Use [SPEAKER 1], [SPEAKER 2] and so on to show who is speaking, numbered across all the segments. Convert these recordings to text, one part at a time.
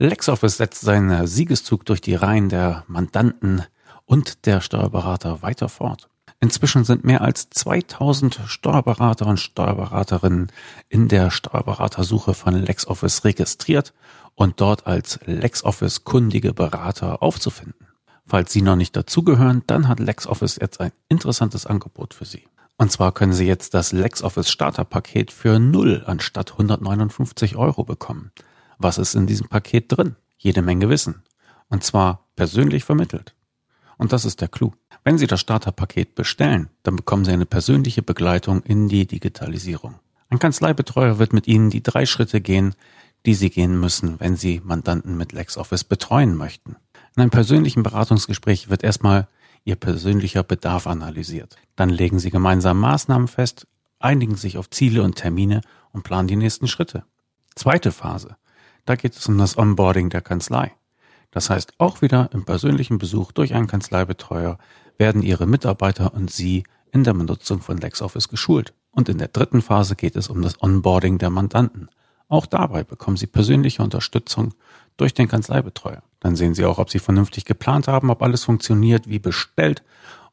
[SPEAKER 1] LexOffice setzt seinen Siegeszug durch die Reihen der Mandanten und der Steuerberater weiter fort. Inzwischen sind mehr als 2000 Steuerberater und Steuerberaterinnen in der Steuerberatersuche von LexOffice registriert und dort als LexOffice kundige Berater aufzufinden. Falls Sie noch nicht dazugehören, dann hat LexOffice jetzt ein interessantes Angebot für Sie. Und zwar können Sie jetzt das LexOffice Starterpaket für 0 anstatt 159 Euro bekommen. Was ist in diesem Paket drin? Jede Menge Wissen. Und zwar persönlich vermittelt. Und das ist der Clou. Wenn Sie das Starterpaket bestellen, dann bekommen Sie eine persönliche Begleitung in die Digitalisierung. Ein Kanzleibetreuer wird mit Ihnen die drei Schritte gehen, die Sie gehen müssen, wenn Sie Mandanten mit LexOffice betreuen möchten. In einem persönlichen Beratungsgespräch wird erstmal Ihr persönlicher Bedarf analysiert. Dann legen Sie gemeinsam Maßnahmen fest, einigen sich auf Ziele und Termine und planen die nächsten Schritte. Zweite Phase. Da geht es um das Onboarding der Kanzlei. Das heißt, auch wieder im persönlichen Besuch durch einen Kanzleibetreuer werden Ihre Mitarbeiter und Sie in der Benutzung von LexOffice geschult. Und in der dritten Phase geht es um das Onboarding der Mandanten. Auch dabei bekommen Sie persönliche Unterstützung durch den Kanzleibetreuer. Dann sehen Sie auch, ob Sie vernünftig geplant haben, ob alles funktioniert wie bestellt.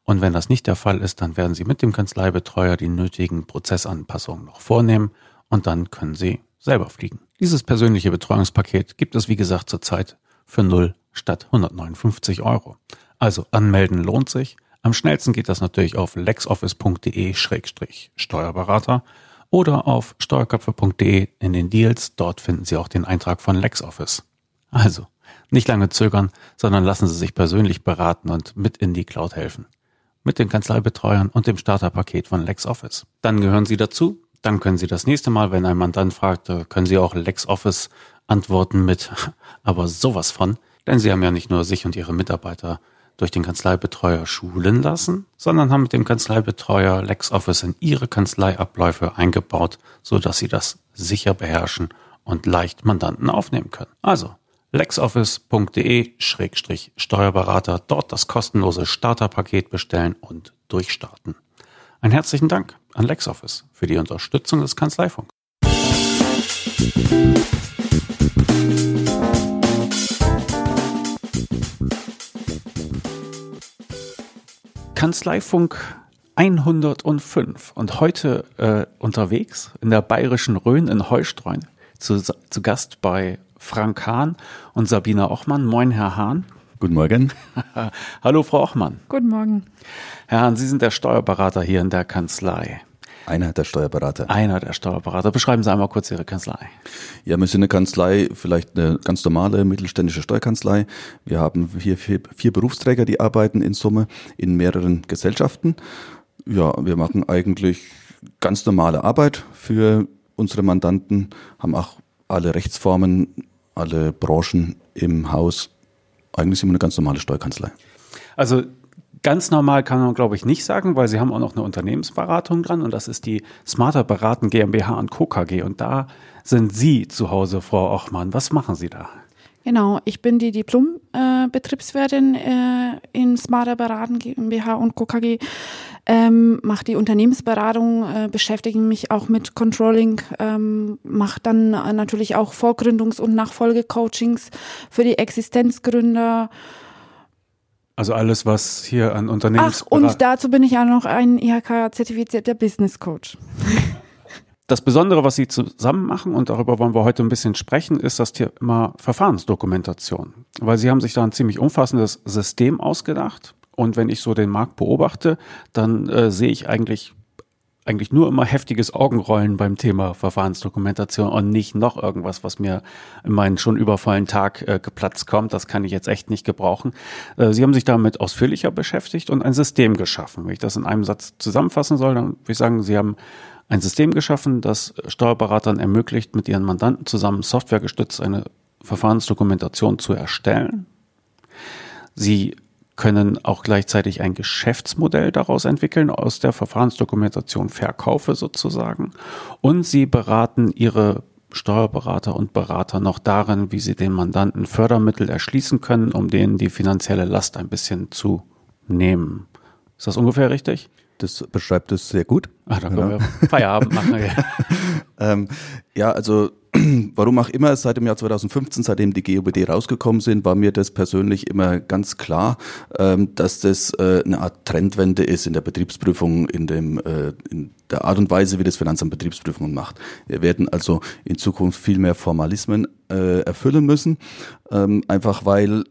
[SPEAKER 1] Und wenn das nicht der Fall ist, dann werden Sie mit dem Kanzleibetreuer die nötigen Prozessanpassungen noch vornehmen und dann können Sie selber fliegen. Dieses persönliche Betreuungspaket gibt es, wie gesagt, zurzeit für 0 statt 159 Euro. Also anmelden lohnt sich. Am schnellsten geht das natürlich auf lexoffice.de-steuerberater oder auf steuerköpfe.de in den Deals. Dort finden Sie auch den Eintrag von LexOffice. Also, nicht lange zögern, sondern lassen Sie sich persönlich beraten und mit in die Cloud helfen. Mit den Kanzleibetreuern und dem Starterpaket von LexOffice. Dann gehören Sie dazu dann können Sie das nächste Mal, wenn ein Mandant fragt, äh, können Sie auch LexOffice antworten mit, aber sowas von. Denn Sie haben ja nicht nur sich und Ihre Mitarbeiter durch den Kanzleibetreuer schulen lassen, sondern haben mit dem Kanzleibetreuer LexOffice in Ihre Kanzleiabläufe eingebaut, so dass Sie das sicher beherrschen und leicht Mandanten aufnehmen können. Also lexoffice.de-steuerberater, dort das kostenlose Starterpaket bestellen und durchstarten. Einen herzlichen Dank an LexOffice für die Unterstützung des Kanzleifunk. Kanzleifunk 105 und heute äh, unterwegs in der bayerischen Rhön in Heustreuen zu, zu Gast bei Frank Hahn und Sabina Ochmann. Moin, Herr Hahn.
[SPEAKER 2] Guten Morgen.
[SPEAKER 1] Hallo, Frau Ochmann.
[SPEAKER 3] Guten Morgen.
[SPEAKER 1] Herr Hahn, Sie sind der Steuerberater hier in der Kanzlei.
[SPEAKER 2] Einer der Steuerberater.
[SPEAKER 1] Einer der Steuerberater. Beschreiben Sie einmal kurz Ihre Kanzlei.
[SPEAKER 2] Ja, wir sind eine Kanzlei, vielleicht eine ganz normale mittelständische Steuerkanzlei. Wir haben hier vier, vier Berufsträger, die arbeiten in Summe in mehreren Gesellschaften. Ja, wir machen eigentlich ganz normale Arbeit für unsere Mandanten, haben auch alle Rechtsformen, alle Branchen im Haus. Eigentlich sind wir eine ganz normale Steuerkanzlei.
[SPEAKER 1] Also Ganz normal kann man, glaube ich, nicht sagen, weil sie haben auch noch eine Unternehmensberatung dran und das ist die Smarter Beraten GmbH und Co. KG. Und da sind Sie zu Hause, Frau Ochmann. Was machen Sie da?
[SPEAKER 3] Genau, ich bin die Diplom-Betriebswirtin äh, äh, in Smarter Beraten GmbH und Co. KG. Ähm, mache die Unternehmensberatung, äh, beschäftige mich auch mit Controlling, ähm, mache dann natürlich auch Vorgründungs- und Nachfolgecoachings für die Existenzgründer
[SPEAKER 1] also alles, was hier an Unternehmens...
[SPEAKER 3] Ach, und dazu bin ich ja noch ein IHK-zertifizierter Business Coach.
[SPEAKER 1] Das Besondere, was Sie zusammen machen, und darüber wollen wir heute ein bisschen sprechen, ist das Thema Verfahrensdokumentation. Weil Sie haben sich da ein ziemlich umfassendes System ausgedacht. Und wenn ich so den Markt beobachte, dann äh, sehe ich eigentlich eigentlich nur immer heftiges Augenrollen beim Thema Verfahrensdokumentation und nicht noch irgendwas, was mir in meinen schon übervollen Tag äh, geplatzt kommt. Das kann ich jetzt echt nicht gebrauchen. Äh, Sie haben sich damit ausführlicher beschäftigt und ein System geschaffen. Wenn ich das in einem Satz zusammenfassen soll, dann würde ich sagen, Sie haben ein System geschaffen, das Steuerberatern ermöglicht, mit ihren Mandanten zusammen softwaregestützt eine Verfahrensdokumentation zu erstellen. Sie können auch gleichzeitig ein Geschäftsmodell daraus entwickeln, aus der Verfahrensdokumentation Verkaufe sozusagen. Und sie beraten ihre Steuerberater und Berater noch darin, wie sie den Mandanten Fördermittel erschließen können, um denen die finanzielle Last ein bisschen zu nehmen. Ist das ungefähr richtig?
[SPEAKER 2] Das beschreibt es sehr gut.
[SPEAKER 1] Ach, dann können ja. wir Feierabend machen.
[SPEAKER 2] Ja, ähm, ja also warum auch immer, seit dem Jahr 2015, seitdem die GOBD rausgekommen sind, war mir das persönlich immer ganz klar, ähm, dass das äh, eine Art Trendwende ist in der Betriebsprüfung, in, dem, äh, in der Art und Weise, wie das Finanzamt Betriebsprüfungen macht. Wir werden also in Zukunft viel mehr Formalismen äh, erfüllen müssen, ähm, einfach weil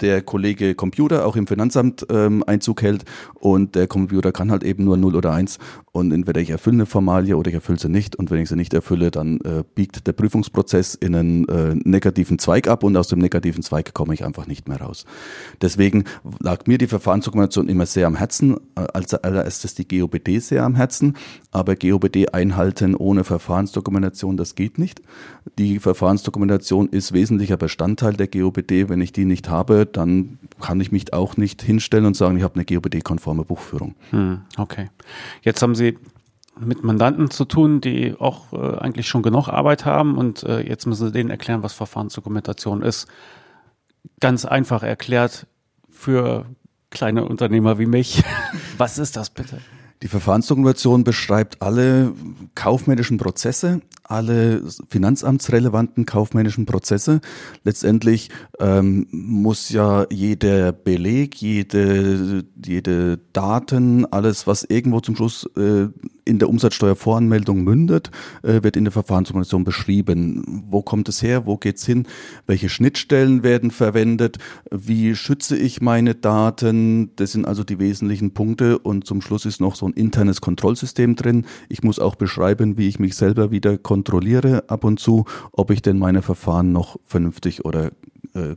[SPEAKER 2] der Kollege Computer auch im Finanzamt ähm, Einzug hält. Und der Computer kann halt eben nur 0 oder 1 und entweder ich erfülle eine Formalie oder ich erfülle sie nicht. Und wenn ich sie nicht erfülle, dann äh, biegt der Prüfungsprozess in einen äh, negativen Zweig ab. Und aus dem negativen Zweig komme ich einfach nicht mehr raus. Deswegen lag mir die Verfahrensdokumentation immer sehr am Herzen, äh, als allererstes die GOBD sehr am Herzen, aber GOBD einhalten ohne Verfahrensdokumentation, das geht nicht. Die Verfahrensdokumentation ist wesentlicher Bestandteil der GOBD, wenn ich die nicht habe, dann kann ich mich auch nicht hinstellen und sagen, ich habe eine GOBD-konforme Buchführung.
[SPEAKER 1] Hm, okay. Jetzt haben Sie mit Mandanten zu tun, die auch äh, eigentlich schon genug Arbeit haben und äh, jetzt müssen Sie denen erklären, was Verfahrensdokumentation ist. Ganz einfach erklärt für kleine Unternehmer wie mich. was ist das bitte?
[SPEAKER 2] Die Verfahrensdokumentation beschreibt alle kaufmännischen Prozesse, alle finanzamtsrelevanten kaufmännischen Prozesse. Letztendlich ähm, muss ja jeder Beleg, jede, jede Daten, alles, was irgendwo zum Schluss äh, in der Umsatzsteuervoranmeldung mündet, äh, wird in der Verfahrensdokumentation beschrieben. Wo kommt es her? Wo geht's hin? Welche Schnittstellen werden verwendet? Wie schütze ich meine Daten? Das sind also die wesentlichen Punkte. Und zum Schluss ist noch so ein internes Kontrollsystem drin. Ich muss auch beschreiben, wie ich mich selber wieder kontrolliere ab und zu, ob ich denn meine Verfahren noch vernünftig oder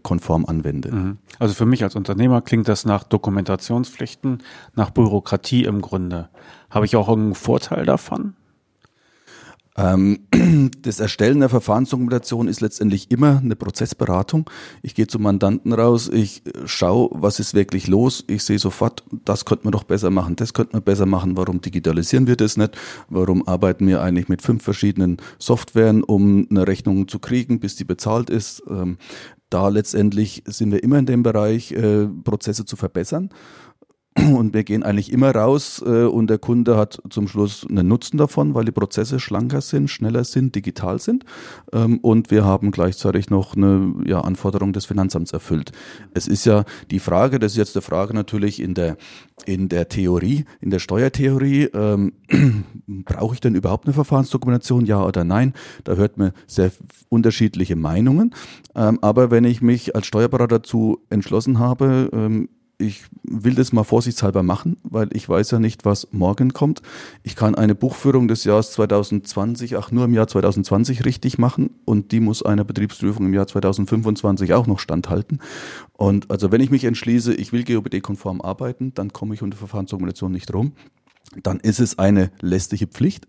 [SPEAKER 2] konform anwende. Mhm.
[SPEAKER 1] Also für mich als Unternehmer klingt das nach Dokumentationspflichten, nach Bürokratie im Grunde. Habe ich auch irgendeinen Vorteil davon?
[SPEAKER 2] Ähm, das Erstellen der Verfahrensdokumentation ist letztendlich immer eine Prozessberatung. Ich gehe zum Mandanten raus, ich äh, schaue, was ist wirklich los. Ich sehe sofort, das könnte man doch besser machen, das könnte man besser machen. Warum digitalisieren wir das nicht? Warum arbeiten wir eigentlich mit fünf verschiedenen Softwaren, um eine Rechnung zu kriegen, bis die bezahlt ist? Da letztendlich sind wir immer in dem Bereich, äh, Prozesse zu verbessern. Und wir gehen eigentlich immer raus äh, und der Kunde hat zum Schluss einen Nutzen davon, weil die Prozesse schlanker sind, schneller sind, digital sind. Ähm, und wir haben gleichzeitig noch eine ja, Anforderung des Finanzamts erfüllt. Es ist ja die Frage, das ist jetzt die Frage natürlich in der, in der Theorie, in der Steuertheorie, ähm, brauche ich denn überhaupt eine Verfahrensdokumentation, ja oder nein? Da hört man sehr unterschiedliche Meinungen. Ähm, aber wenn ich mich als Steuerberater dazu entschlossen habe, ähm, ich will das mal vorsichtshalber machen, weil ich weiß ja nicht, was morgen kommt. Ich kann eine Buchführung des Jahres 2020, ach nur im Jahr 2020 richtig machen und die muss einer Betriebsprüfung im Jahr 2025 auch noch standhalten. Und also wenn ich mich entschließe, ich will GOBD-konform arbeiten, dann komme ich unter Verfahrensdokumentation nicht rum dann ist es eine lästige Pflicht,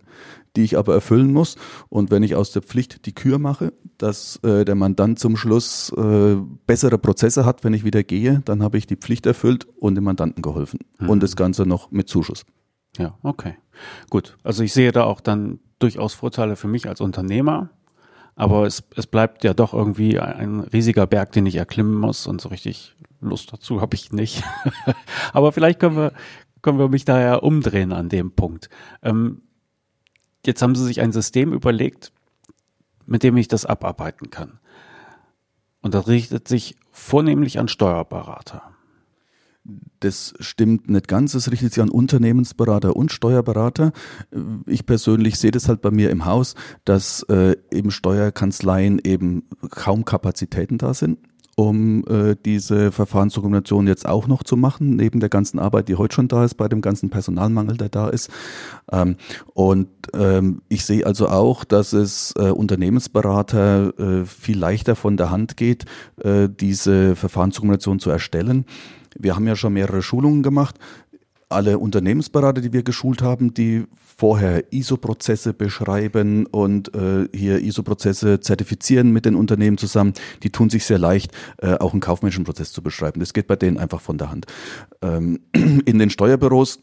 [SPEAKER 2] die ich aber erfüllen muss. Und wenn ich aus der Pflicht die Kür mache, dass äh, der Mandant zum Schluss äh, bessere Prozesse hat, wenn ich wieder gehe, dann habe ich die Pflicht erfüllt und dem Mandanten geholfen. Mhm. Und das Ganze noch mit Zuschuss.
[SPEAKER 1] Ja, okay. Gut. Also ich sehe da auch dann durchaus Vorteile für mich als Unternehmer. Aber es, es bleibt ja doch irgendwie ein riesiger Berg, den ich erklimmen muss und so richtig Lust dazu habe ich nicht. aber vielleicht können wir, können wir mich daher umdrehen an dem Punkt. Ähm, jetzt haben Sie sich ein System überlegt, mit dem ich das abarbeiten kann. Und das richtet sich vornehmlich an Steuerberater.
[SPEAKER 2] Das stimmt nicht ganz. Es richtet sich an Unternehmensberater und Steuerberater. Ich persönlich sehe das halt bei mir im Haus, dass äh, eben Steuerkanzleien eben kaum Kapazitäten da sind um äh, diese Verfahrensdokumentation jetzt auch noch zu machen, neben der ganzen Arbeit, die heute schon da ist, bei dem ganzen Personalmangel, der da ist. Ähm, und ähm, ich sehe also auch, dass es äh, Unternehmensberater äh, viel leichter von der Hand geht, äh, diese Verfahrensdokumentation zu erstellen. Wir haben ja schon mehrere Schulungen gemacht alle Unternehmensberater, die wir geschult haben, die vorher ISO-Prozesse beschreiben und äh, hier ISO-Prozesse zertifizieren mit den Unternehmen zusammen, die tun sich sehr leicht, äh, auch einen kaufmännischen Prozess zu beschreiben. Das geht bei denen einfach von der Hand. Ähm, in den Steuerbüros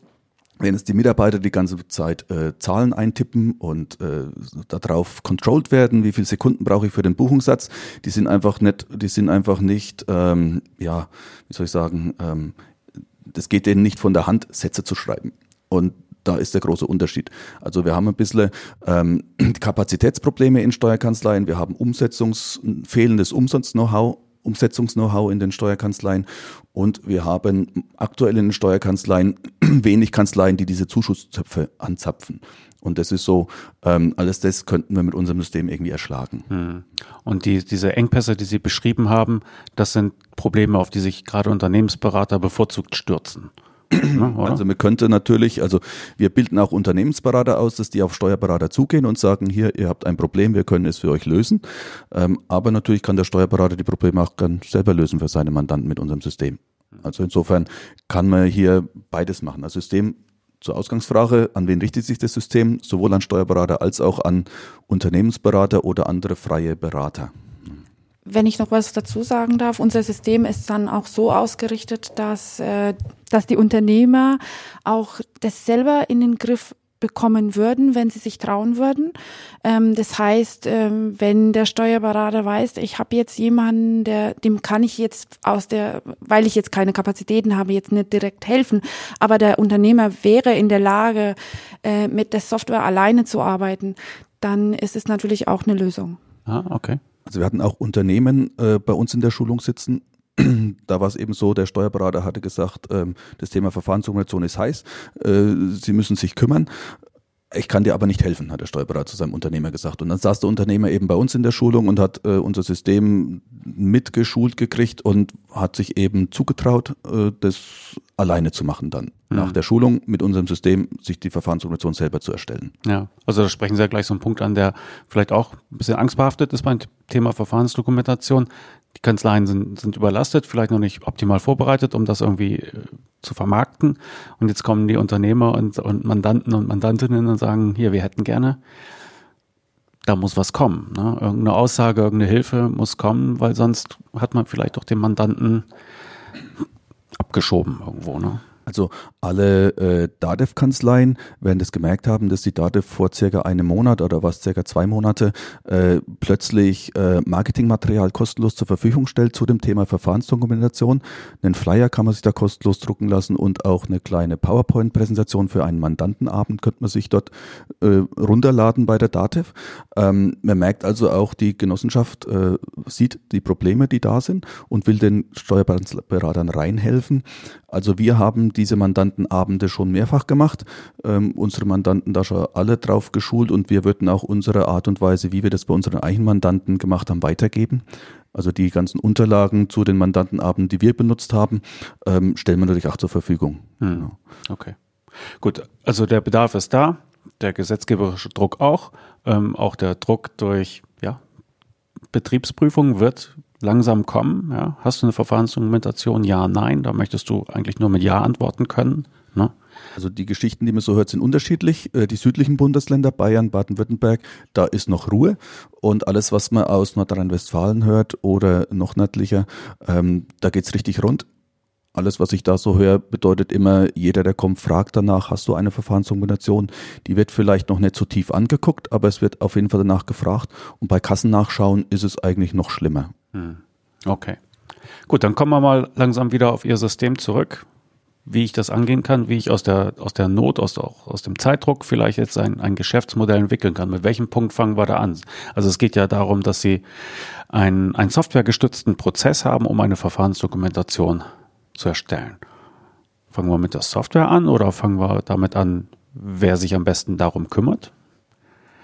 [SPEAKER 2] wenn es die Mitarbeiter die ganze Zeit äh, Zahlen eintippen und äh, darauf controlled werden, wie viele Sekunden brauche ich für den Buchungssatz, die sind einfach nicht, die sind einfach nicht, ähm, ja, wie soll ich sagen, ähm, das geht denen nicht von der Hand, Sätze zu schreiben. Und da ist der große Unterschied. Also wir haben ein bisschen ähm, Kapazitätsprobleme in Steuerkanzleien, wir haben Umsetzungs, fehlendes Umsatz-Know-how, Umsetzungs-Know-how in den Steuerkanzleien und wir haben aktuell in den Steuerkanzleien wenig Kanzleien, die diese Zuschusszöpfe anzapfen. Und das ist so, ähm, alles das könnten wir mit unserem System irgendwie erschlagen. Hm.
[SPEAKER 1] Und die, diese Engpässe, die Sie beschrieben haben, das sind Probleme, auf die sich gerade Unternehmensberater bevorzugt stürzen.
[SPEAKER 2] Ne, also man könnte natürlich, also wir bilden auch Unternehmensberater aus, dass die auf Steuerberater zugehen und sagen, hier, ihr habt ein Problem, wir können es für euch lösen. Ähm, aber natürlich kann der Steuerberater die Probleme auch ganz selber lösen für seine Mandanten mit unserem System. Also insofern kann man hier beides machen. Das System zur Ausgangsfrage, an wen richtet sich das System? Sowohl an Steuerberater als auch an Unternehmensberater oder andere freie Berater.
[SPEAKER 3] Wenn ich noch was dazu sagen darf, unser System ist dann auch so ausgerichtet, dass, äh, dass die Unternehmer auch das selber in den Griff bekommen würden, wenn sie sich trauen würden. Ähm, das heißt, ähm, wenn der Steuerberater weiß, ich habe jetzt jemanden, der, dem kann ich jetzt aus der, weil ich jetzt keine Kapazitäten habe, jetzt nicht direkt helfen, aber der Unternehmer wäre in der Lage, äh, mit der Software alleine zu arbeiten, dann ist es natürlich auch eine Lösung.
[SPEAKER 1] Ah, okay.
[SPEAKER 2] Also wir hatten auch Unternehmen äh, bei uns in der Schulung sitzen, da war es eben so, der Steuerberater hatte gesagt, ähm, das Thema Verfahrensdokumentation ist heiß, äh, Sie müssen sich kümmern. Ich kann dir aber nicht helfen, hat der Steuerberater zu seinem Unternehmer gesagt. Und dann saß der Unternehmer eben bei uns in der Schulung und hat äh, unser System mitgeschult gekriegt und hat sich eben zugetraut, äh, das alleine zu machen dann. Mhm. Nach der Schulung mit unserem System sich die Verfahrensdokumentation selber zu erstellen.
[SPEAKER 1] Ja, also da sprechen Sie ja gleich so einen Punkt an, der vielleicht auch ein bisschen angstbehaftet ist beim Thema Verfahrensdokumentation die Kanzleien sind, sind überlastet, vielleicht noch nicht optimal vorbereitet, um das irgendwie äh, zu vermarkten. Und jetzt kommen die Unternehmer und, und Mandanten und Mandantinnen und sagen, hier, wir hätten gerne, da muss was kommen. Ne? Irgendeine Aussage, irgendeine Hilfe muss kommen, weil sonst hat man vielleicht doch den Mandanten abgeschoben irgendwo. Ne?
[SPEAKER 2] Also alle äh, DATEV-Kanzleien werden das gemerkt haben, dass die DATEV vor circa einem Monat oder was circa zwei Monate äh, plötzlich äh, Marketingmaterial kostenlos zur Verfügung stellt zu dem Thema Verfahrensdokumentation. Einen Flyer kann man sich da kostenlos drucken lassen und auch eine kleine PowerPoint-Präsentation für einen Mandantenabend könnte man sich dort äh, runterladen bei der DATEV. Ähm, man merkt also auch, die Genossenschaft äh, sieht die Probleme, die da sind und will den Steuerberatern reinhelfen. Also wir haben diese Mandantenabende schon mehrfach gemacht, ähm, unsere Mandanten da schon alle drauf geschult und wir würden auch unsere Art und Weise, wie wir das bei unseren eigenen Mandanten gemacht haben, weitergeben. Also die ganzen Unterlagen zu den Mandantenabenden, die wir benutzt haben, ähm, stellen wir natürlich auch zur Verfügung.
[SPEAKER 1] Hm. Genau. Okay. Gut, also der Bedarf ist da, der gesetzgeberische Druck auch, ähm, auch der Druck durch ja, Betriebsprüfung wird langsam kommen. Ja? Hast du eine Verfahrensdokumentation? Ja, nein. Da möchtest du eigentlich nur mit Ja antworten können. Ne?
[SPEAKER 2] Also die Geschichten, die man so hört, sind unterschiedlich. Äh, die südlichen Bundesländer, Bayern, Baden-Württemberg, da ist noch Ruhe. Und alles, was man aus Nordrhein-Westfalen hört oder noch nördlicher, ähm, da geht's richtig rund. Alles, was ich da so höre, bedeutet immer, jeder, der kommt, fragt danach, hast du eine Verfahrensdokumentation? Die wird vielleicht noch nicht so tief angeguckt, aber es wird auf jeden Fall danach gefragt. Und bei Kassennachschauen ist es eigentlich noch schlimmer. Hm.
[SPEAKER 1] Okay. Gut, dann kommen wir mal langsam wieder auf Ihr System zurück, wie ich das angehen kann, wie ich aus der, aus der Not, aus, auch aus dem Zeitdruck vielleicht jetzt ein, ein Geschäftsmodell entwickeln kann. Mit welchem Punkt fangen wir da an? Also es geht ja darum, dass Sie einen, einen softwaregestützten Prozess haben, um eine Verfahrensdokumentation zu erstellen. Fangen wir mit der Software an oder fangen wir damit an, wer sich am besten darum kümmert?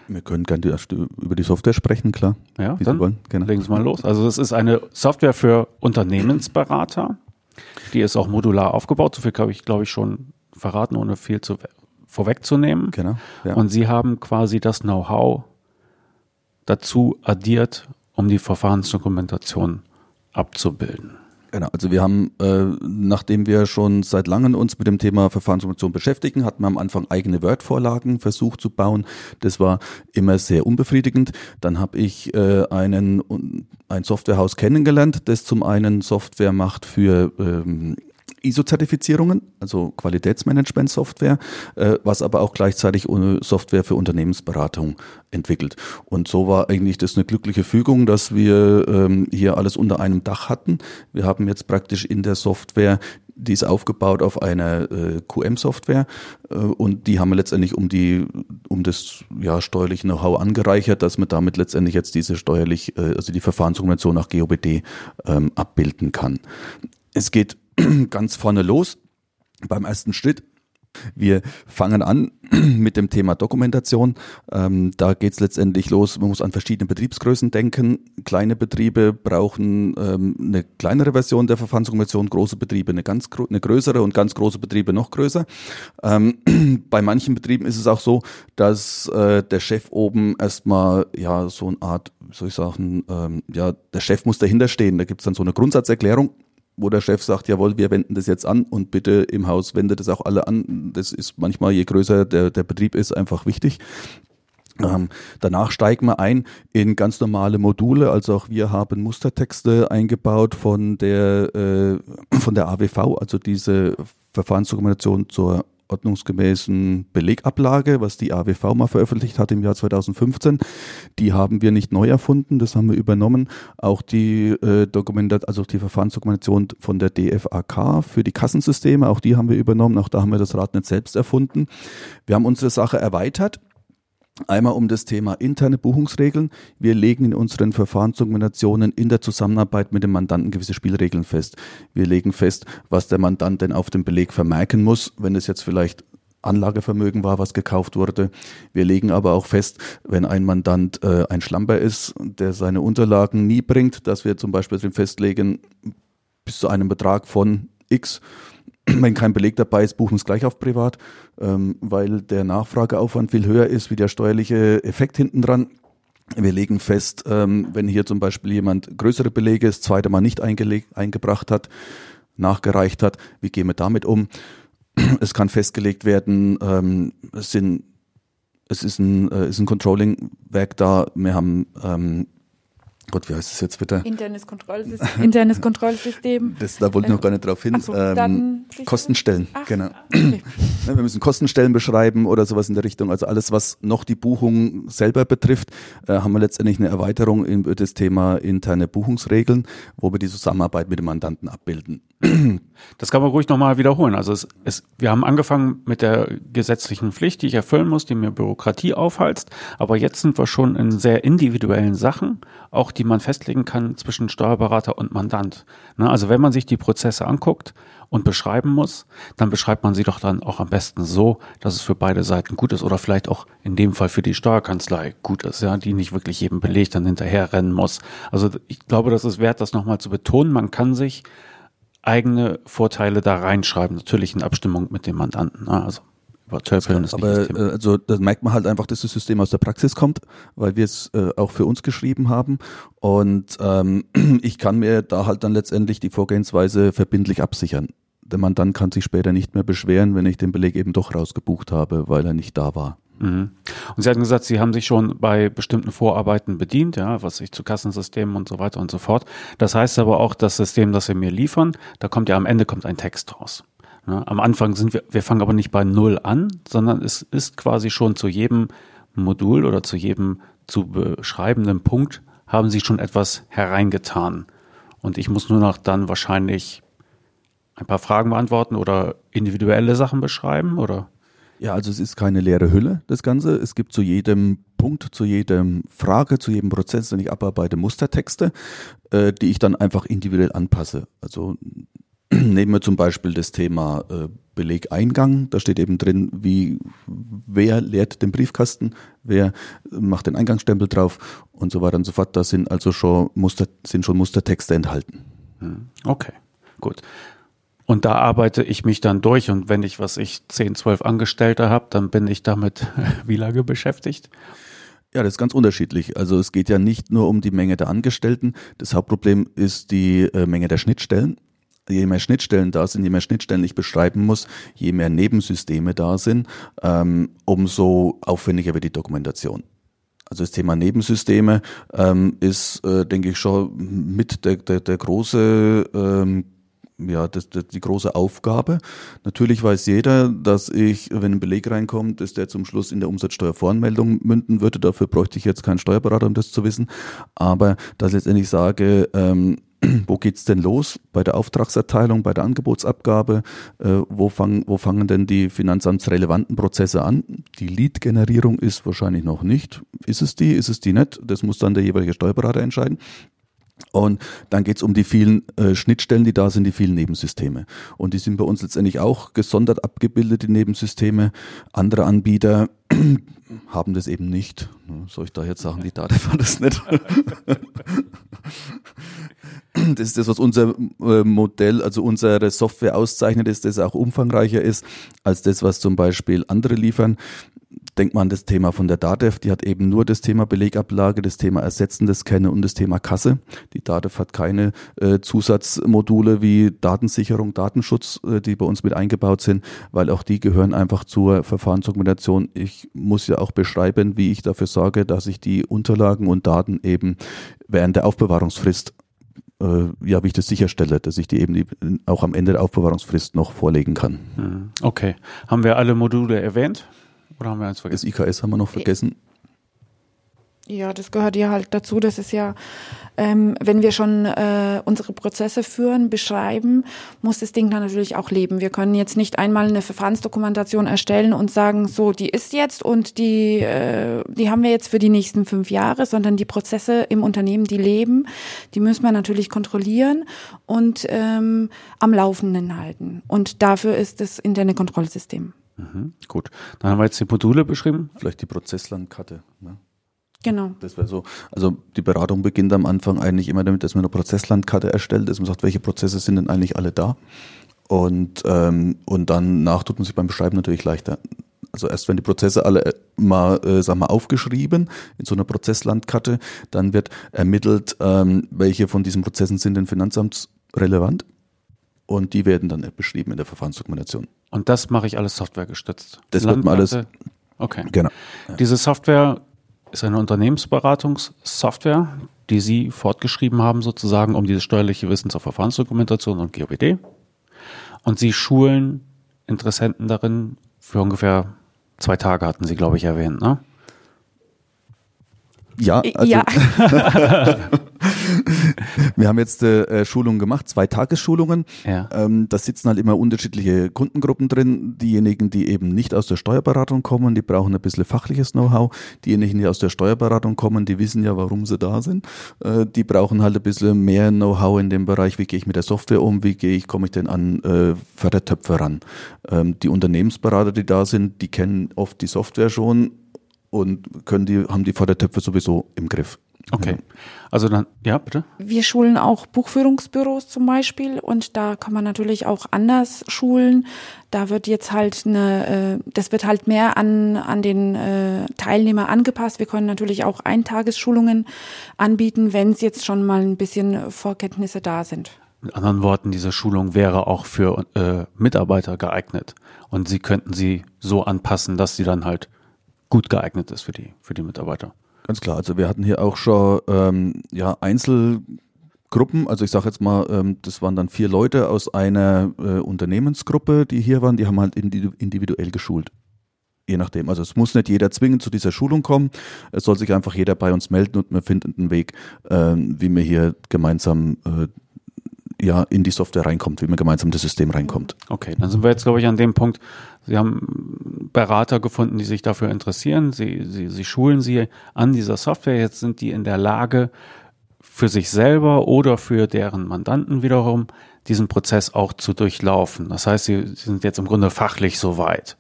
[SPEAKER 2] Wir können gerne über die Software sprechen, klar.
[SPEAKER 1] Ja, dann wollen. Gerne. legen Sie mal los. Also es ist eine Software für Unternehmensberater. Die ist auch modular aufgebaut. So viel habe ich, glaube ich, schon verraten, ohne viel zu, vorwegzunehmen.
[SPEAKER 2] Genau.
[SPEAKER 1] Ja. Und Sie haben quasi das Know-how dazu addiert, um die Verfahrensdokumentation abzubilden.
[SPEAKER 2] Genau, also wir haben, äh, nachdem wir schon seit langem uns mit dem Thema Verfahrensdokumentation beschäftigen, hatten wir am Anfang eigene Word-Vorlagen versucht zu bauen. Das war immer sehr unbefriedigend. Dann habe ich äh, einen ein Softwarehaus kennengelernt, das zum einen Software macht für ähm, ISO-Zertifizierungen, also Qualitätsmanagement-Software, äh, was aber auch gleichzeitig Software für Unternehmensberatung entwickelt. Und so war eigentlich das eine glückliche Fügung, dass wir ähm, hier alles unter einem Dach hatten. Wir haben jetzt praktisch in der Software Die ist aufgebaut auf einer äh, QM-Software äh, und die haben wir letztendlich um die um das ja steuerliche Know-how angereichert, dass man damit letztendlich jetzt diese steuerlich äh, also die Verfahrensdokumentation nach GOBD ähm, abbilden kann. Es geht ganz vorne los beim ersten Schritt wir fangen an mit dem Thema Dokumentation. Ähm, da geht es letztendlich los. Man muss an verschiedene Betriebsgrößen denken. Kleine Betriebe brauchen ähm, eine kleinere Version der Verfahrensdokumentation, große Betriebe eine ganz eine größere und ganz große Betriebe noch größer. Ähm, bei manchen Betrieben ist es auch so, dass äh, der Chef oben erstmal ja so eine Art, soll ich sagen, ähm, ja, der Chef muss dahinter stehen. Da gibt es dann so eine Grundsatzerklärung wo der Chef sagt, jawohl, wir wenden das jetzt an und bitte im Haus wendet es auch alle an. Das ist manchmal, je größer der, der Betrieb ist, einfach wichtig. Ähm, danach steigen wir ein in ganz normale Module. Also auch wir haben Mustertexte eingebaut von der, äh, von der AWV, also diese Verfahrensdokumentation zur ordnungsgemäßen Belegablage, was die AWV mal veröffentlicht hat im Jahr 2015. Die haben wir nicht neu erfunden, das haben wir übernommen. Auch die äh, Dokumentat, also die Verfahrensdokumentation von der DFAK für die Kassensysteme, auch die haben wir übernommen. Auch da haben wir das Rad nicht selbst erfunden. Wir haben unsere Sache erweitert Einmal um das Thema interne Buchungsregeln. Wir legen in unseren Verfahrensdokumentationen in der Zusammenarbeit mit dem Mandanten gewisse Spielregeln fest. Wir legen fest, was der Mandant denn auf dem Beleg vermerken muss, wenn es jetzt vielleicht Anlagevermögen war, was gekauft wurde. Wir legen aber auch fest, wenn ein Mandant äh, ein Schlamper ist, der seine Unterlagen nie bringt, dass wir zum Beispiel festlegen, bis zu einem Betrag von X wenn kein Beleg dabei ist, buchen wir es gleich auf privat, ähm, weil der Nachfrageaufwand viel höher ist wie der steuerliche Effekt hinten dran. Wir legen fest, ähm, wenn hier zum Beispiel jemand größere Belege das zweite Mal nicht eingebracht hat, nachgereicht hat, wie gehen wir damit um? Es kann festgelegt werden, ähm, es sind es ist ein, äh, ein Controlling-Werk da. Wir haben ähm, Gott, wie heißt es jetzt bitte?
[SPEAKER 3] Internes Kontrollsystem. Internes Kontrollsystem.
[SPEAKER 2] Das, da wollte ich noch gar nicht drauf hin. So, ähm, Kostenstellen, Ach, genau. Okay. Wir müssen Kostenstellen beschreiben oder sowas in der Richtung. Also alles, was noch die Buchung selber betrifft, äh, haben wir letztendlich eine Erweiterung über das Thema interne Buchungsregeln, wo wir die Zusammenarbeit mit dem Mandanten abbilden.
[SPEAKER 1] Das kann man ruhig nochmal wiederholen. Also es, es, wir haben angefangen mit der gesetzlichen Pflicht, die ich erfüllen muss, die mir Bürokratie aufhalst. Aber jetzt sind wir schon in sehr individuellen Sachen, auch die man festlegen kann zwischen Steuerberater und Mandant. Ne? Also wenn man sich die Prozesse anguckt und beschreiben muss, dann beschreibt man sie doch dann auch am besten so, dass es für beide Seiten gut ist oder vielleicht auch in dem Fall für die Steuerkanzlei gut ist, ja, die nicht wirklich jedem Beleg dann hinterher rennen muss. Also ich glaube, das ist wert, das nochmal zu betonen. Man kann sich eigene Vorteile da reinschreiben, natürlich in Abstimmung mit dem Mandanten. Ne? Also
[SPEAKER 2] übertölpeln ist Aber nicht das Thema. Äh, also da merkt man halt einfach, dass das System aus der Praxis kommt, weil wir es äh, auch für uns geschrieben haben. Und ähm, ich kann mir da halt dann letztendlich die Vorgehensweise verbindlich absichern. Der Mandant kann sich später nicht mehr beschweren, wenn ich den Beleg eben doch rausgebucht habe, weil er nicht da war.
[SPEAKER 1] Mhm. Und Sie hatten gesagt, Sie haben sich schon bei bestimmten Vorarbeiten bedient, ja, was ich zu Kassensystemen und so weiter und so fort. Das heißt aber auch, das System, das Sie mir liefern, da kommt ja am Ende kommt ein Text raus. Ja, am Anfang sind wir, wir fangen aber nicht bei Null an, sondern es ist quasi schon zu jedem Modul oder zu jedem zu beschreibenden Punkt haben Sie schon etwas hereingetan. Und ich muss nur noch dann wahrscheinlich ein paar Fragen beantworten oder individuelle Sachen beschreiben, oder?
[SPEAKER 2] Ja, also es ist keine leere Hülle, das Ganze. Es gibt zu jedem Punkt, zu jedem Frage, zu jedem Prozess, den ich abarbeite, Mustertexte, äh, die ich dann einfach individuell anpasse. Also nehmen wir zum Beispiel das Thema äh, Belegeingang. Da steht eben drin, wie, wer leert den Briefkasten, wer macht den Eingangsstempel drauf und so weiter und so fort. Da sind also schon Muster, sind schon Mustertexte enthalten.
[SPEAKER 1] Hm, okay, gut. Und da arbeite ich mich dann durch und wenn ich, was ich, 10, 12 Angestellte habe, dann bin ich damit wie lange beschäftigt?
[SPEAKER 2] Ja, das ist ganz unterschiedlich. Also es geht ja nicht nur um die Menge der Angestellten. Das Hauptproblem ist die äh, Menge der Schnittstellen. Je mehr Schnittstellen da sind, je mehr Schnittstellen ich beschreiben muss, je mehr Nebensysteme da sind, ähm, umso aufwendiger wird die Dokumentation. Also das Thema Nebensysteme ähm, ist, äh, denke ich, schon mit der, der, der große ähm, ja, das, das die große Aufgabe. Natürlich weiß jeder, dass ich, wenn ein Beleg reinkommt, dass der zum Schluss in der Umsatzsteuervoranmeldung münden würde. Dafür bräuchte ich jetzt keinen Steuerberater, um das zu wissen. Aber dass ich letztendlich sage, ähm, wo geht's denn los bei der Auftragserteilung, bei der Angebotsabgabe? Äh, wo, fang, wo fangen denn die finanzamtsrelevanten Prozesse an? Die Lead-Generierung ist wahrscheinlich noch nicht. Ist es die? Ist es die nicht? Das muss dann der jeweilige Steuerberater entscheiden. Und dann geht's um die vielen äh, Schnittstellen, die da sind, die vielen Nebensysteme. Und die sind bei uns letztendlich auch gesondert abgebildet, die Nebensysteme. Andere Anbieter haben das eben nicht. Soll ich da jetzt sagen, die Daten fand das nicht? das ist das, was unser äh, Modell, also unsere Software auszeichnet, ist, dass es auch umfangreicher ist als das, was zum Beispiel andere liefern. Denkt man an das Thema von der DATEV, die hat eben nur das Thema Belegablage, das Thema Ersetzen des Scanner und das Thema Kasse. Die DATEV hat keine äh, Zusatzmodule wie Datensicherung, Datenschutz, äh, die bei uns mit eingebaut sind, weil auch die gehören einfach zur Verfahrensdokumentation. Ich muss ja auch beschreiben, wie ich dafür sorge, dass ich die Unterlagen und Daten eben während der Aufbewahrungsfrist äh, ja, wie ich das sicherstelle, dass ich die eben auch am Ende der Aufbewahrungsfrist noch vorlegen kann.
[SPEAKER 1] Hm, okay. Haben wir alle Module erwähnt? Oder haben wir eins vergessen?
[SPEAKER 2] Das IKS haben wir noch vergessen.
[SPEAKER 3] Ja, das gehört ja halt dazu. Das ist ja, ähm, wenn wir schon äh, unsere Prozesse führen, beschreiben, muss das Ding dann natürlich auch leben. Wir können jetzt nicht einmal eine Verfahrensdokumentation erstellen und sagen, so, die ist jetzt und die, äh, die haben wir jetzt für die nächsten fünf Jahre, sondern die Prozesse im Unternehmen, die leben, die müssen wir natürlich kontrollieren und ähm, am Laufenden halten. Und dafür ist das interne Kontrollsystem.
[SPEAKER 1] Mhm, gut. Dann haben wir jetzt die Module beschrieben.
[SPEAKER 2] Vielleicht die Prozesslandkarte. Ne?
[SPEAKER 3] Genau.
[SPEAKER 2] Das wäre so. Also die Beratung beginnt am Anfang eigentlich immer damit, dass man eine Prozesslandkarte erstellt, dass man sagt, welche Prozesse sind denn eigentlich alle da? Und, ähm, und dann nach tut man sich beim Beschreiben natürlich leichter. Also erst wenn die Prozesse alle äh, mal, äh, sag mal, aufgeschrieben in so einer Prozesslandkarte, dann wird ermittelt, ähm, welche von diesen Prozessen sind denn finanzamtsrelevant und die werden dann beschrieben in der Verfahrensdokumentation.
[SPEAKER 1] Und das mache ich alles softwaregestützt.
[SPEAKER 2] Das wird man alles.
[SPEAKER 1] Okay.
[SPEAKER 2] Genau.
[SPEAKER 1] Diese Software ist eine Unternehmensberatungssoftware, die Sie fortgeschrieben haben, sozusagen, um dieses steuerliche Wissen zur Verfahrensdokumentation und GOBD. Und Sie schulen Interessenten darin für ungefähr zwei Tage, hatten Sie, glaube ich, erwähnt, ne?
[SPEAKER 2] Ja, also
[SPEAKER 3] ja.
[SPEAKER 2] wir haben jetzt äh, Schulungen gemacht, zwei Tagesschulungen.
[SPEAKER 1] Ja.
[SPEAKER 2] Ähm, da sitzen halt immer unterschiedliche Kundengruppen drin. Diejenigen, die eben nicht aus der Steuerberatung kommen, die brauchen ein bisschen fachliches Know-how. Diejenigen, die aus der Steuerberatung kommen, die wissen ja, warum sie da sind. Äh, die brauchen halt ein bisschen mehr Know-how in dem Bereich, wie gehe ich mit der Software um, wie gehe ich, komme ich denn an äh, Fördertöpfe ran. Ähm, die Unternehmensberater, die da sind, die kennen oft die Software schon und können die, haben die Fördertöpfe sowieso im Griff.
[SPEAKER 1] Okay. Also dann, ja, bitte.
[SPEAKER 3] Wir schulen auch Buchführungsbüros zum Beispiel und da kann man natürlich auch anders schulen. Da wird jetzt halt eine, äh, das wird halt mehr an, an den äh, Teilnehmer angepasst. Wir können natürlich auch Eintagesschulungen anbieten, wenn es jetzt schon mal ein bisschen Vorkenntnisse da sind.
[SPEAKER 1] Mit anderen Worten, diese Schulung wäre auch für äh, Mitarbeiter geeignet. Und sie könnten sie so anpassen, dass sie dann halt gut geeignet ist für die, für die Mitarbeiter.
[SPEAKER 2] Ganz klar, also wir hatten hier auch schon ähm, ja, Einzelgruppen, also ich sage jetzt mal, ähm, das waren dann vier Leute aus einer äh, Unternehmensgruppe, die hier waren, die haben halt individuell geschult. Je nachdem. Also es muss nicht jeder zwingend zu dieser Schulung kommen. Es soll sich einfach jeder bei uns melden und wir finden einen Weg, ähm, wie wir hier gemeinsam äh, ja in die Software reinkommt, wie man gemeinsam in das System reinkommt.
[SPEAKER 1] Okay, dann sind wir jetzt, glaube ich, an dem Punkt. Sie haben Berater gefunden, die sich dafür interessieren. Sie, Sie, Sie schulen sie an dieser Software. Jetzt sind die in der Lage, für sich selber oder für deren Mandanten wiederum diesen Prozess auch zu durchlaufen. Das heißt, sie sind jetzt im Grunde fachlich soweit.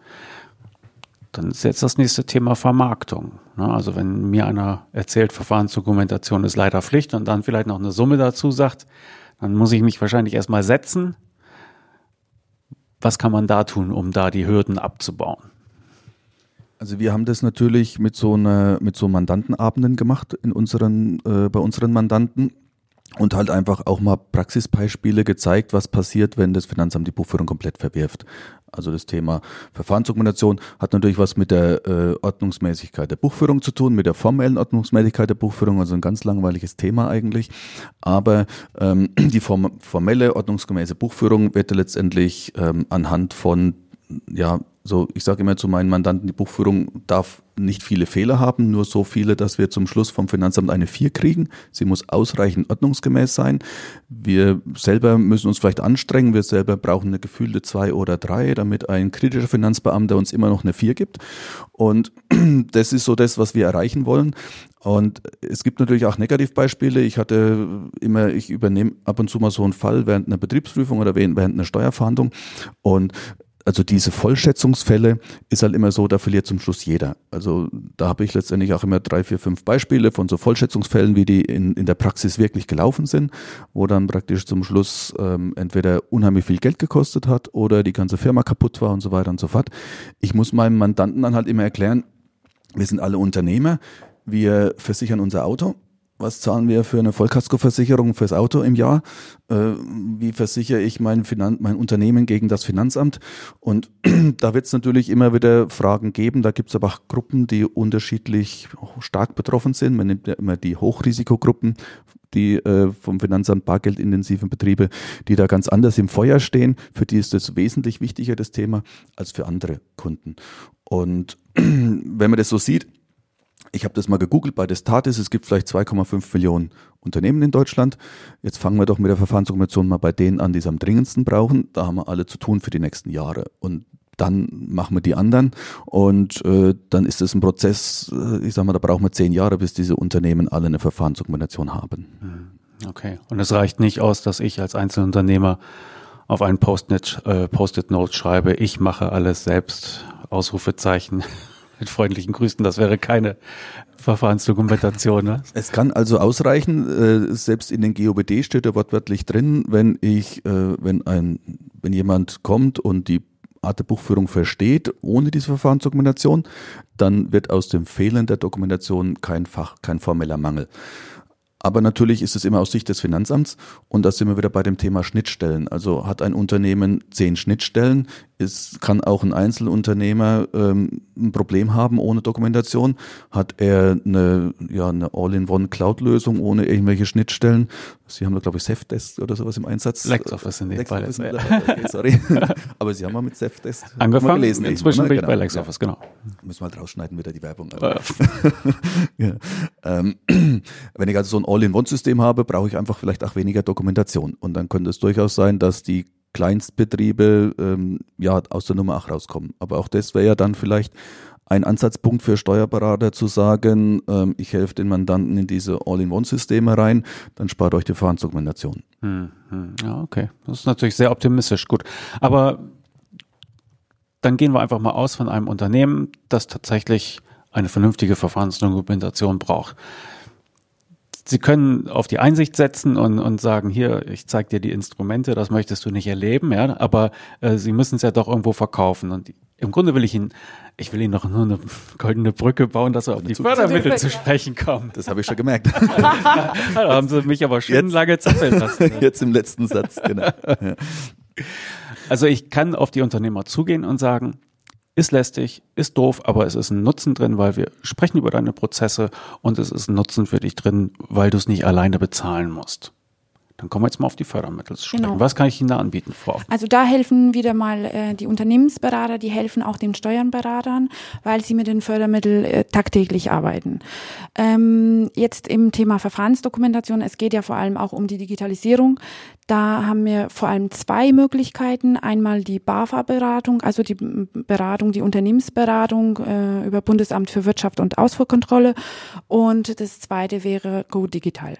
[SPEAKER 1] Dann ist jetzt das nächste Thema Vermarktung. Ne? Also wenn mir einer erzählt, Verfahrensdokumentation ist leider Pflicht und dann vielleicht noch eine Summe dazu sagt, dann muss ich mich wahrscheinlich erstmal setzen. Was kann man da tun, um da die Hürden abzubauen?
[SPEAKER 2] Also wir haben das natürlich mit so einer mit so Mandantenabenden gemacht in unseren äh, bei unseren Mandanten und halt einfach auch mal Praxisbeispiele gezeigt, was passiert, wenn das Finanzamt die Buchführung komplett verwirft. Also das Thema Verfahrensdokumentation hat natürlich was mit der äh, Ordnungsmäßigkeit der Buchführung zu tun, mit der formellen Ordnungsmäßigkeit der Buchführung, also ein ganz langweiliges Thema eigentlich. Aber ähm, die form formelle ordnungsgemäße Buchführung wird letztendlich ähm, anhand von ja, So, ich sage immer zu meinen Mandanten, die Buchführung darf nicht viele Fehler haben, nur so viele, dass wir zum Schluss vom Finanzamt eine 4 kriegen. Sie muss ausreichend ordnungsgemäß sein. Wir selber müssen uns vielleicht anstrengen. Wir selber brauchen eine gefühlte 2 oder 3, damit ein kritischer Finanzbeamter uns immer noch eine 4 gibt. Und das ist so das, was wir erreichen wollen. Und es gibt natürlich auch Negativbeispiele. Ich hatte immer, ich übernehme ab und zu mal so einen Fall während einer Betriebsprüfung oder während einer Steuerfahndung. Und also diese Vollschätzungsfälle ist halt immer so, da verliert zum Schluss jeder. Also da habe ich letztendlich auch immer drei, vier, fünf Beispiele von so Vollschätzungsfällen, wie die in, in der Praxis wirklich gelaufen sind, wo dann praktisch zum Schluss ähm, entweder unheimlich viel Geld gekostet hat oder die ganze Firma kaputt war und so weiter und so fort. Ich muss meinem Mandanten dann halt immer erklären, wir sind alle Unternehmer, wir versichern unser Auto was zahlen wir für eine Vollkaskoversicherung fürs Auto im Jahr? Äh, wie versichere ich mein, Finan mein Unternehmen gegen das Finanzamt? Und da wird es natürlich immer wieder Fragen geben. Da gibt es aber auch Gruppen, die unterschiedlich stark betroffen sind. Man nimmt ja immer die Hochrisikogruppen, die äh, vom Finanzamt bargeldintensiven Betriebe, die da ganz anders im Feuer stehen. Für die ist das wesentlich wichtiger, das Thema, als für andere Kunden. Und wenn man das so sieht, ich habe das mal gegoogelt bei Destatis, es gibt vielleicht 2,5 Millionen Unternehmen in Deutschland. Jetzt fangen wir doch mit der Verfahrensdokumentation mal bei denen an, die es am dringendsten brauchen. Da haben wir alle zu tun für die nächsten Jahre. Und dann machen wir die anderen und äh, dann ist es ein Prozess, äh, ich sag mal, da brauchen wir zehn Jahre, bis diese Unternehmen alle eine Verfahrensdokumentation haben.
[SPEAKER 1] Hm, okay. Und es reicht nicht aus, dass ich als Einzelunternehmer auf einen Post-it äh, Post schreibe, ich mache alles selbst, Ausrufezeichen mit freundlichen Grüßen. Das wäre keine Verfahrensdokumentation. Ne?
[SPEAKER 2] Es kann also ausreichen, äh, selbst in den GOBD steht ja wortwörtlich drin, wenn ich, äh, wenn ein, wenn jemand kommt und die Art der Buchführung versteht, ohne diese Verfahrensdokumentation, dann wird aus dem Fehlen der Dokumentation kein Fach, kein formeller Mangel. Aber natürlich ist es immer aus Sicht des Finanzamts und da sind wir wieder bei dem Thema Schnittstellen. Also hat ein Unternehmen zehn Schnittstellen, es kann auch ein Einzelunternehmer ähm, ein Problem haben ohne Dokumentation. Hat er eine, ja, eine All-in-One-Cloud-Lösung ohne irgendwelche Schnittstellen? Sie haben da, glaube ich, Safdesk oder sowas im Einsatz.
[SPEAKER 1] LexOffice in dem Fall.
[SPEAKER 2] Okay, sorry. Aber Sie haben mal mit Safdesk
[SPEAKER 1] angefangen. Gelesen, Inzwischen ne? bin ich genau. bei LexOffice, genau.
[SPEAKER 2] Müssen wir halt rausschneiden wieder die Werbung. ja. ähm, wenn ich also so ein All-in-One-System habe, brauche ich einfach vielleicht auch weniger Dokumentation. Und dann könnte es durchaus sein, dass die Kleinstbetriebe ähm, ja aus der Nummer 8 rauskommen. Aber auch das wäre ja dann vielleicht ein Ansatzpunkt für Steuerberater zu sagen, ähm, ich helfe den Mandanten in diese All-in-One-Systeme rein, dann spart euch die Verfahrensdokumentation.
[SPEAKER 1] Hm, hm. Ja, okay. Das ist natürlich sehr optimistisch. Gut. Aber dann gehen wir einfach mal aus von einem Unternehmen, das tatsächlich eine vernünftige Verfahrensdokumentation braucht. Sie können auf die Einsicht setzen und, und sagen, hier, ich zeige dir die Instrumente, das möchtest du nicht erleben, ja, aber äh, Sie müssen es ja doch irgendwo verkaufen. Und im Grunde will ich Ihnen, ich will Ihnen noch nur eine goldene Brücke bauen, dass wir auf die Fördermittel zu sprechen kommen.
[SPEAKER 2] Das habe ich schon gemerkt.
[SPEAKER 1] da haben Sie mich aber schön jetzt, lange zappeln lassen.
[SPEAKER 2] Ne? Jetzt im letzten Satz, genau. Ja.
[SPEAKER 1] Also ich kann auf die Unternehmer zugehen und sagen, ist lästig, ist doof, aber es ist ein Nutzen drin, weil wir sprechen über deine Prozesse und es ist ein Nutzen für dich drin, weil du es nicht alleine bezahlen musst. Dann kommen wir jetzt mal auf die Fördermittel zu sprechen. Genau. Was kann ich Ihnen da anbieten, Frau?
[SPEAKER 3] Also da helfen wieder mal äh, die Unternehmensberater, die helfen auch den Steuernberatern, weil sie mit den Fördermitteln äh, tagtäglich arbeiten. Ähm, jetzt im Thema Verfahrensdokumentation, es geht ja vor allem auch um die Digitalisierung. Da haben wir vor allem zwei Möglichkeiten. Einmal die BAFA-Beratung, also die Beratung, die Unternehmensberatung äh, über Bundesamt für Wirtschaft und Ausfuhrkontrolle. Und das zweite wäre Go Digital.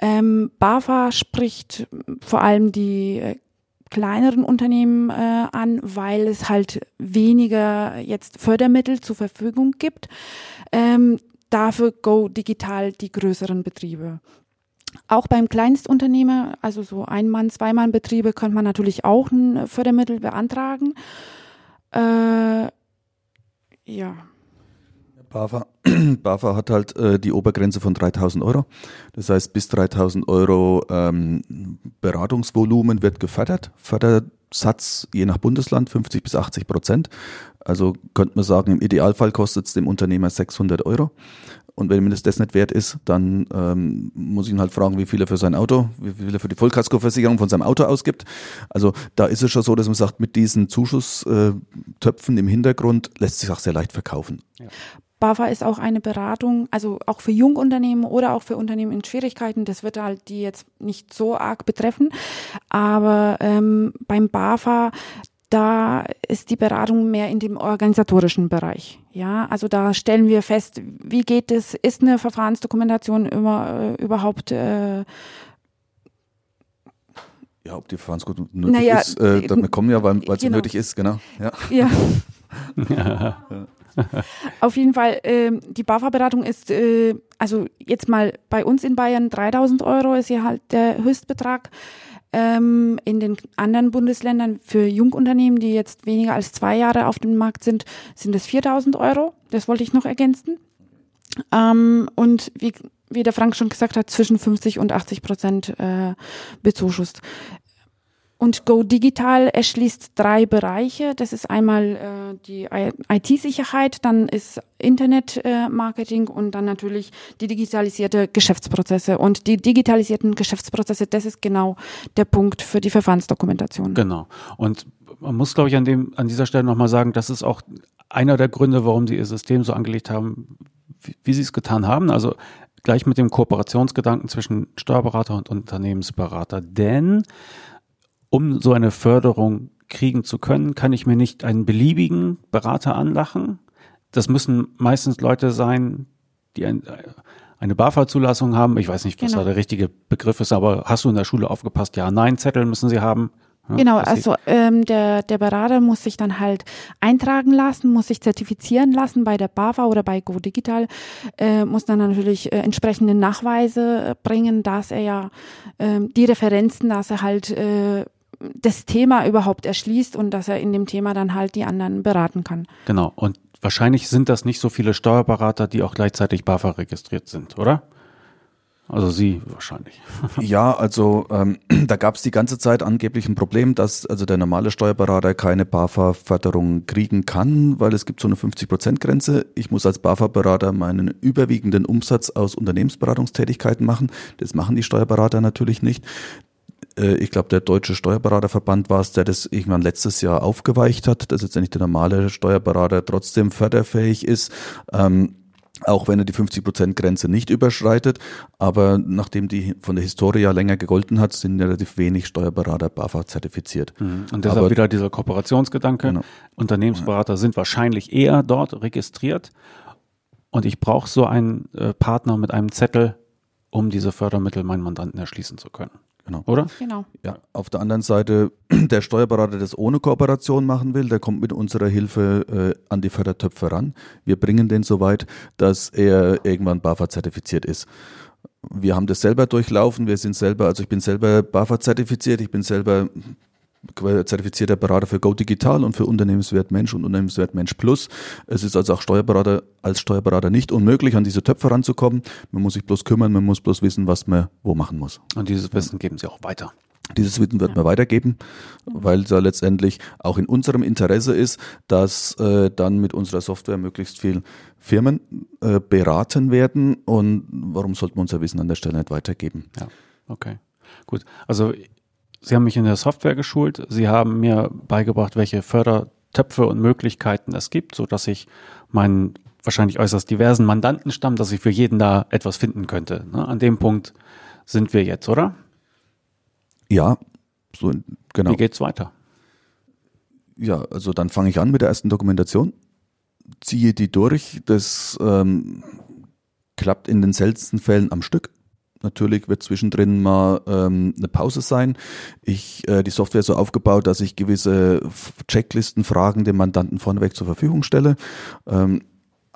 [SPEAKER 3] Ähm, BAFA spricht vor allem die äh, kleineren Unternehmen äh, an, weil es halt weniger jetzt Fördermittel zur Verfügung gibt. Ähm, dafür Go Digital die größeren Betriebe. Auch beim Kleinstunternehmer, also so Ein-Mann-, Zwei-Mann-Betriebe, könnte man natürlich auch ein Fördermittel beantragen. Äh, ja.
[SPEAKER 2] BAFA, BAFA hat halt äh, die Obergrenze von 3000 Euro. Das heißt, bis 3000 Euro ähm, Beratungsvolumen wird gefördert. Fördersatz je nach Bundesland 50 bis 80 Prozent. Also könnte man sagen, im Idealfall kostet es dem Unternehmer 600 Euro. Und wenn mir das, das nicht wert ist, dann ähm, muss ich ihn halt fragen, wie viel er für sein Auto, wie viel er für die Vollkaskoversicherung von seinem Auto ausgibt. Also da ist es schon so, dass man sagt, mit diesen Zuschusstöpfen im Hintergrund lässt sich auch sehr leicht verkaufen. Ja.
[SPEAKER 3] BAFA ist auch eine Beratung, also auch für Jungunternehmen oder auch für Unternehmen in Schwierigkeiten. Das wird halt die jetzt nicht so arg betreffen. Aber ähm, beim BAFA, da ist die Beratung mehr in dem organisatorischen Bereich. Ja, also da stellen wir fest, wie geht es, ist eine Verfahrensdokumentation immer, äh, überhaupt äh,
[SPEAKER 2] ja, ob die Verfahrensdokumentation nötig naja, ist, äh, damit kommen ja, weil es genau. nötig ist, genau. Ja.
[SPEAKER 3] ja. ja. Auf jeden Fall, äh, die BAFA-Beratung ist, äh, also jetzt mal bei uns in Bayern 3000 Euro ist ja halt der Höchstbetrag. Ähm, in den anderen Bundesländern für Jungunternehmen, die jetzt weniger als zwei Jahre auf dem Markt sind, sind es 4000 Euro. Das wollte ich noch ergänzen. Ähm, und wie, wie der Frank schon gesagt hat, zwischen 50 und 80 Prozent äh, bezuschusst. Und Go Digital erschließt drei Bereiche. Das ist einmal äh, die IT-Sicherheit, dann ist Internet-Marketing äh, und dann natürlich die digitalisierte Geschäftsprozesse. Und die digitalisierten Geschäftsprozesse, das ist genau der Punkt für die Verfahrensdokumentation.
[SPEAKER 1] Genau. Und man muss, glaube ich, an, dem, an dieser Stelle nochmal sagen, das ist auch einer der Gründe, warum sie ihr System so angelegt haben, wie, wie sie es getan haben. Also gleich mit dem Kooperationsgedanken zwischen Steuerberater und Unternehmensberater. Denn um so eine Förderung kriegen zu können, kann ich mir nicht einen beliebigen Berater anlachen. Das müssen meistens Leute sein, die ein, eine BAFA-Zulassung haben. Ich weiß nicht, was genau. da der richtige Begriff ist, aber hast du in der Schule aufgepasst? Ja, nein, Zettel müssen sie haben.
[SPEAKER 3] Ja, genau, also ähm, der, der Berater muss sich dann halt eintragen lassen, muss sich zertifizieren lassen bei der BAFA oder bei Go Digital, äh, muss dann natürlich äh, entsprechende Nachweise bringen, dass er ja äh, die Referenzen, dass er halt äh, das Thema überhaupt erschließt und dass er in dem Thema dann halt die anderen beraten kann.
[SPEAKER 1] Genau. Und wahrscheinlich sind das nicht so viele Steuerberater, die auch gleichzeitig BAFA registriert sind, oder? Also Sie wahrscheinlich.
[SPEAKER 2] Ja, also ähm, da gab es die ganze Zeit angeblich ein Problem, dass also der normale Steuerberater keine BAFA-Förderung kriegen kann, weil es gibt so eine 50-Prozent-Grenze. Ich muss als BAFA-Berater meinen überwiegenden Umsatz aus Unternehmensberatungstätigkeiten machen. Das machen die Steuerberater natürlich nicht. Äh, ich glaube, der Deutsche Steuerberaterverband war es, der das irgendwann letztes Jahr aufgeweicht hat, dass jetzt nicht der normale Steuerberater trotzdem förderfähig ist. Ähm, auch wenn er die 50%-Grenze nicht überschreitet. Aber nachdem die von der Historie ja länger gegolten hat, sind relativ wenig Steuerberater BAFA zertifiziert.
[SPEAKER 1] Mhm. Und deshalb aber, wieder dieser Kooperationsgedanke. Genau. Unternehmensberater sind wahrscheinlich eher dort registriert. Und ich brauche so einen äh, Partner mit einem Zettel, um diese Fördermittel meinen Mandanten erschließen zu können. Genau. Oder?
[SPEAKER 3] Genau.
[SPEAKER 2] Ja, auf der anderen Seite, der Steuerberater, der das ohne Kooperation machen will, der kommt mit unserer Hilfe äh, an die Fördertöpfe ran. Wir bringen den so weit, dass er irgendwann BAFA zertifiziert ist. Wir haben das selber durchlaufen. Wir sind selber, also ich bin selber BAFA zertifiziert. Ich bin selber zertifizierter Berater für Go Digital und für Unternehmenswert Mensch und Unternehmenswert Mensch Plus. Es ist also auch Steuerberater, als Steuerberater nicht unmöglich, an diese Töpfe ranzukommen. Man muss sich bloß kümmern, man muss bloß wissen, was man wo machen muss.
[SPEAKER 1] Und dieses Wissen geben Sie auch weiter.
[SPEAKER 2] Dieses Wissen wird ja. man weitergeben, weil es ja letztendlich auch in unserem Interesse ist, dass äh, dann mit unserer Software möglichst viel Firmen äh, beraten werden. Und warum sollten wir unser Wissen an der Stelle nicht weitergeben?
[SPEAKER 1] Ja, okay. Gut. Also Sie haben mich in der Software geschult. Sie haben mir beigebracht, welche Fördertöpfe und Möglichkeiten es gibt, so dass ich meinen wahrscheinlich äußerst diversen Mandantenstamm, dass ich für jeden da etwas finden könnte. Ne? An dem Punkt sind wir jetzt, oder?
[SPEAKER 2] Ja, so genau.
[SPEAKER 1] Wie geht's weiter?
[SPEAKER 2] Ja, also dann fange ich an mit der ersten Dokumentation, ziehe die durch. Das ähm, klappt in den seltensten Fällen am Stück. Natürlich wird zwischendrin mal ähm, eine Pause sein. Ich äh, die Software so aufgebaut, dass ich gewisse Checklistenfragen dem Mandanten vorneweg zur Verfügung stelle. Ähm,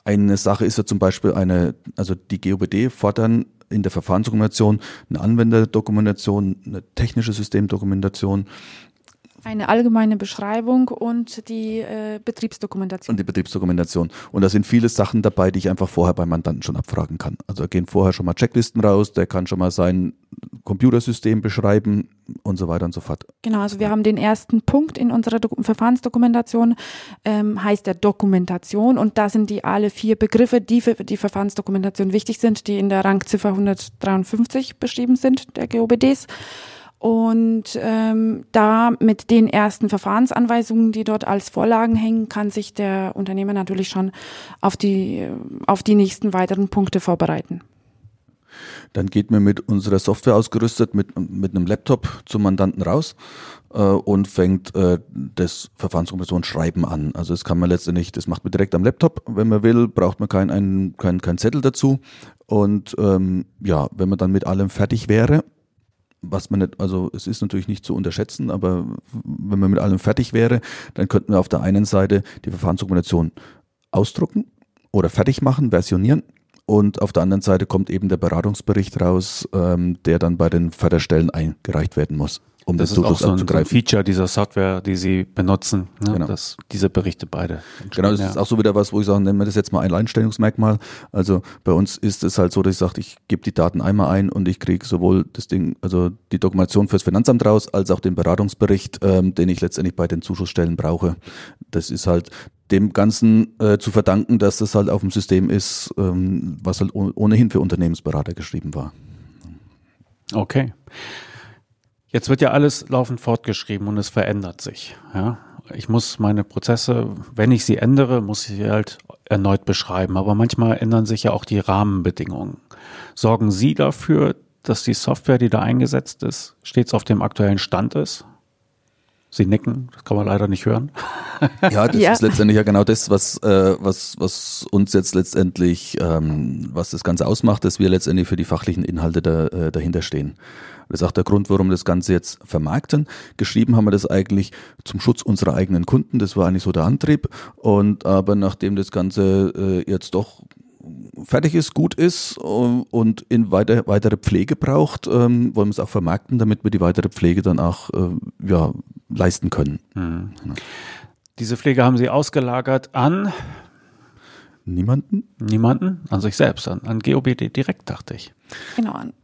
[SPEAKER 2] eine Sache ist ja zum Beispiel eine, also die GOBD fordern in der Verfahrensdokumentation eine Anwenderdokumentation, eine technische Systemdokumentation,
[SPEAKER 3] Eine allgemeine Beschreibung und die äh, Betriebsdokumentation.
[SPEAKER 2] Und die Betriebsdokumentation. Und da sind viele Sachen dabei, die ich einfach vorher beim Mandanten schon abfragen kann. Also da gehen vorher schon mal Checklisten raus, der kann schon mal sein Computersystem beschreiben und so weiter und so fort.
[SPEAKER 3] Genau, also wir haben den ersten Punkt in unserer Dok Verfahrensdokumentation, ähm, heißt der Dokumentation und da sind die alle vier Begriffe, die für die Verfahrensdokumentation wichtig sind, die in der Rangziffer 153 beschrieben sind, der GOBDs. Und ähm, da mit den ersten Verfahrensanweisungen, die dort als Vorlagen hängen, kann sich der Unternehmer natürlich schon auf die, auf die nächsten weiteren Punkte vorbereiten.
[SPEAKER 2] Dann geht man mit unserer Software ausgerüstet, mit, mit einem Laptop zum Mandanten raus äh, und fängt äh, das Verfahrensdokumentationsschreiben an. Also das kann man letztendlich, das macht man direkt am Laptop. Wenn man will, braucht man kein, ein, kein, kein Zettel dazu. Und ähm, ja, wenn man dann mit allem fertig wäre, was man nicht, also es ist natürlich nicht zu unterschätzen, aber wenn man mit allem fertig wäre, dann könnten wir auf der einen Seite die Verfahrensdokumentation ausdrucken oder fertig machen, versionieren und auf der anderen Seite kommt eben der Beratungsbericht raus, ähm, der dann bei den Förderstellen eingereicht werden muss
[SPEAKER 1] um das, das ist auch so ein, so ein, Feature dieser Software, die Sie benutzen, ne? genau. dass diese Berichte beide.
[SPEAKER 2] Genau, das ja. ist auch so wieder was, wo ich sage, nennen wir das jetzt mal ein Alleinstellungsmerkmal. Also bei uns ist es halt so, dass ich sage, ich gebe die Daten einmal ein und ich kriege sowohl das Ding, also die Dokumentation fürs Finanzamt raus, als auch den Beratungsbericht, ähm, den ich letztendlich bei den Zuschussstellen brauche. Das ist halt dem Ganzen äh, zu verdanken, dass das halt auf dem System ist, ähm, was halt ohnehin für Unternehmensberater geschrieben war.
[SPEAKER 1] Okay. Jetzt wird ja alles laufend fortgeschrieben und es verändert sich. Ja? Ich muss meine Prozesse, wenn ich sie ändere, muss ich sie halt erneut beschreiben. Aber manchmal ändern sich ja auch die Rahmenbedingungen. Sorgen Sie dafür, dass die Software, die da eingesetzt ist, stets auf dem aktuellen Stand ist? Sie nicken, das kann man leider nicht hören.
[SPEAKER 2] Ja, das ja. ist letztendlich ja genau das, was, äh, was, was uns jetzt letztendlich, ähm, was das Ganze ausmacht, dass wir letztendlich für die fachlichen Inhalte da, äh, dahinter stehen. Das ist auch der Grund, warum wir das Ganze jetzt vermarkten. Geschrieben haben wir das eigentlich zum Schutz unserer eigenen Kunden. Das war eigentlich so der Antrieb. Und aber nachdem das Ganze äh, jetzt doch fertig ist, gut ist und in weiter, weitere Pflege braucht, ähm, wollen wir es auch vermarkten, damit wir die weitere Pflege dann auch äh, ja, leisten können. Mhm.
[SPEAKER 1] Diese Pflege haben Sie ausgelagert an
[SPEAKER 2] niemanden?
[SPEAKER 1] Niemanden? An sich selbst, an, an GOBD direkt, dachte ich.
[SPEAKER 3] Genau, an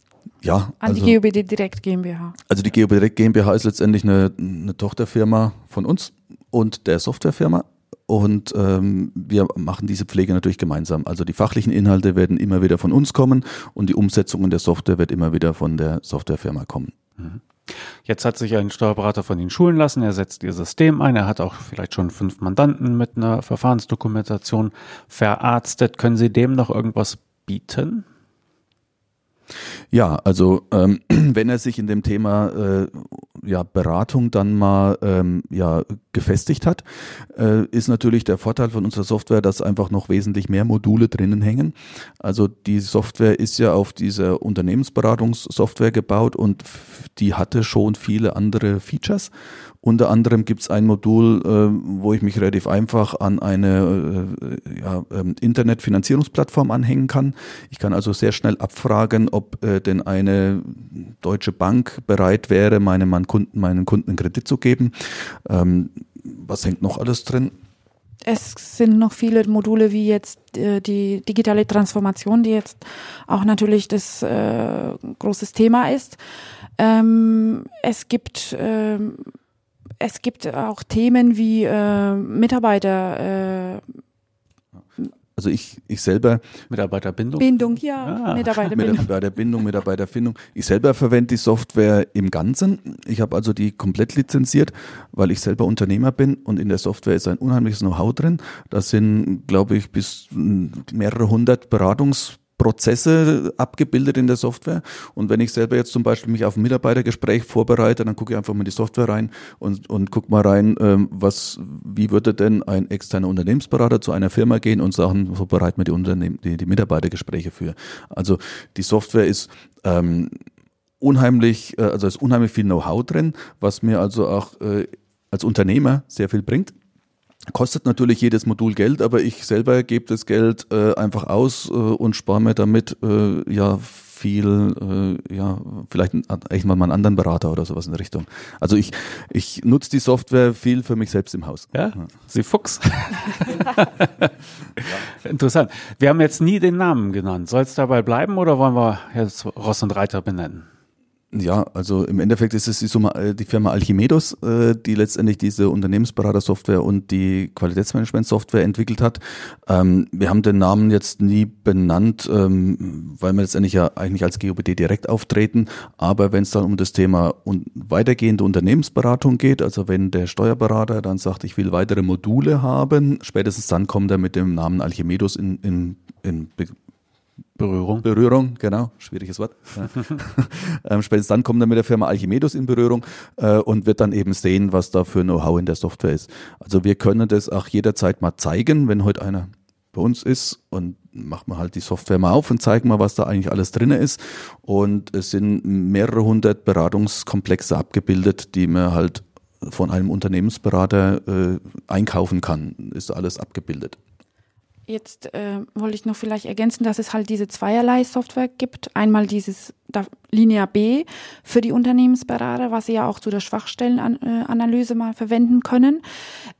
[SPEAKER 2] ja,
[SPEAKER 3] an also, die GOBD Direkt GmbH.
[SPEAKER 2] Also die GOBD Direkt GmbH ist letztendlich eine, eine Tochterfirma von uns und der Softwarefirma. Und ähm, wir machen diese Pflege natürlich gemeinsam. Also die fachlichen Inhalte werden immer wieder von uns kommen und die Umsetzung in der Software wird immer wieder von der Softwarefirma kommen.
[SPEAKER 1] Mhm. Jetzt hat sich ein Steuerberater von Ihnen schulen lassen, er setzt Ihr System ein, er hat auch vielleicht schon fünf Mandanten mit einer Verfahrensdokumentation verarztet. Können Sie dem noch irgendwas bieten?
[SPEAKER 2] Ja, also ähm, wenn er sich in dem Thema äh, ja, Beratung dann mal ähm, ja, gefestigt hat, äh, ist natürlich der Vorteil von unserer Software, dass einfach noch wesentlich mehr Module drinnen hängen. Also die Software ist ja auf dieser Unternehmensberatungssoftware gebaut und die hatte schon viele andere Features. Unter anderem gibt es ein Modul, äh, wo ich mich relativ einfach an eine äh, ja, ähm, Internetfinanzierungsplattform anhängen kann. Ich kann also sehr schnell abfragen, ob äh, denn eine deutsche Bank bereit wäre, meinem Kunden, meinen Kunden einen Kredit zu geben. Ähm, was hängt noch alles drin?
[SPEAKER 3] Es sind noch viele Module wie jetzt äh, die digitale Transformation, die jetzt auch natürlich das äh, großes Thema ist. Ähm, es gibt ähm, es gibt auch Themen wie äh, Mitarbeiter.
[SPEAKER 2] Also ich, ich selber.
[SPEAKER 1] Mitarbeiterbindung?
[SPEAKER 3] Bindung, ja. Ah.
[SPEAKER 2] Mitarbeiterbindung. Mitarbeiterbindung, Mitarbeiterfindung. Ich selber verwende die Software im Ganzen. Ich habe also die komplett lizenziert, weil ich selber Unternehmer bin und in der Software ist ein unheimliches Know-how drin. Da sind, glaube ich, bis mehrere hundert Beratungs Prozesse abgebildet in der Software. Und wenn ich selber jetzt zum Beispiel mich auf ein Mitarbeitergespräch vorbereite, dann gucke ich einfach mal in die Software rein und, und guck mal rein, ähm, was, wie würde denn ein externer Unternehmensberater zu einer Firma gehen und sagen, so bereiten wir die, Unternehmen, die, die Mitarbeitergespräche für. Also die Software ist ähm, unheimlich, äh, also ist unheimlich viel Know-how drin, was mir also auch äh, als Unternehmer sehr viel bringt. Kostet natürlich jedes Modul Geld, aber ich selber gebe das Geld äh, einfach aus äh, und spare mir damit äh, ja viel, äh, ja, vielleicht echt mal einen anderen Berater oder sowas in der Richtung. Also ich, ich nutze die Software viel für mich selbst im Haus.
[SPEAKER 1] Ja, Sie Fuchs. Interessant. Wir haben jetzt nie den Namen genannt. Soll es dabei bleiben oder wollen wir jetzt Ross und Reiter benennen?
[SPEAKER 2] Ja, also im Endeffekt ist es die, äh, Firma Alchimedos, äh, die letztendlich diese Unternehmensberatersoftware und die Qualitätsmanagementsoftware entwickelt hat. Ähm, wir haben den Namen jetzt nie benannt, ähm, weil wir letztendlich ja eigentlich als GOBD direkt auftreten. Aber wenn es dann um das Thema weitergehende Unternehmensberatung geht, also wenn der Steuerberater dann sagt, ich will weitere Module haben, spätestens dann kommt er mit dem Namen Alchimedos in, in, in
[SPEAKER 1] Berührung.
[SPEAKER 2] Berührung, genau, schwieriges Wort. ähm, spätestens dann kommt er mit der Firma Alchimedos in Berührung äh, und wird dann eben sehen, was da für Know-how in der Software ist. Also wir können das auch jederzeit mal zeigen, wenn heute einer bei uns ist und macht man halt die Software mal auf und zeigen mal, was da eigentlich alles drin ist. Und es sind mehrere hundert Beratungskomplexe abgebildet, die man halt von einem Unternehmensberater äh, einkaufen kann. Ist alles abgebildet.
[SPEAKER 3] Jetzt äh, wollte ich noch vielleicht ergänzen, dass es halt diese zweierlei Software gibt. Einmal dieses Linie B für die Unternehmensberater, was sie ja auch zu der Schwachstellenanalyse mal verwenden können.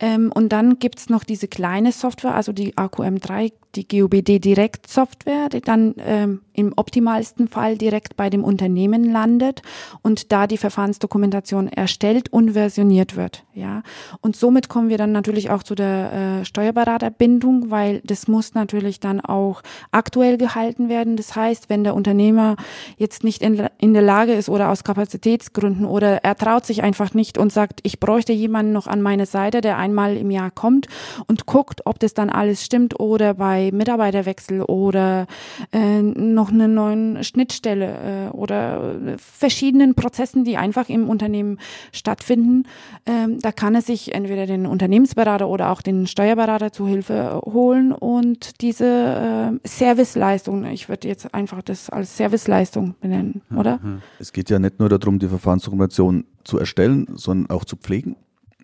[SPEAKER 3] Ähm, und dann gibt's noch diese kleine Software, also die AQM3, die GOBD Direkt Software, die dann ähm, im optimalsten Fall direkt bei dem Unternehmen landet und da die Verfahrensdokumentation erstellt und versioniert wird. Ja, und somit kommen wir dann natürlich auch zu der äh, Steuerberaterbindung, weil das muss natürlich dann auch aktuell gehalten werden. Das heißt, wenn der Unternehmer jetzt jetzt nicht in, in der Lage ist oder aus Kapazitätsgründen oder er traut sich einfach nicht und sagt, ich bräuchte jemanden noch an meine Seite, der einmal im Jahr kommt und guckt, ob das dann alles stimmt oder bei Mitarbeiterwechsel oder äh, noch eine neuen Schnittstelle äh, oder verschiedenen Prozessen, die einfach im Unternehmen stattfinden. Ähm, da kann er sich entweder den Unternehmensberater oder auch den Steuerberater zu Hilfe holen und diese äh, Serviceleistung, ich würde jetzt einfach das als Serviceleistung benennen, mhm. oder?
[SPEAKER 2] Es geht ja nicht nur darum, die Verfahrensdokumentation zu erstellen, sondern auch zu pflegen.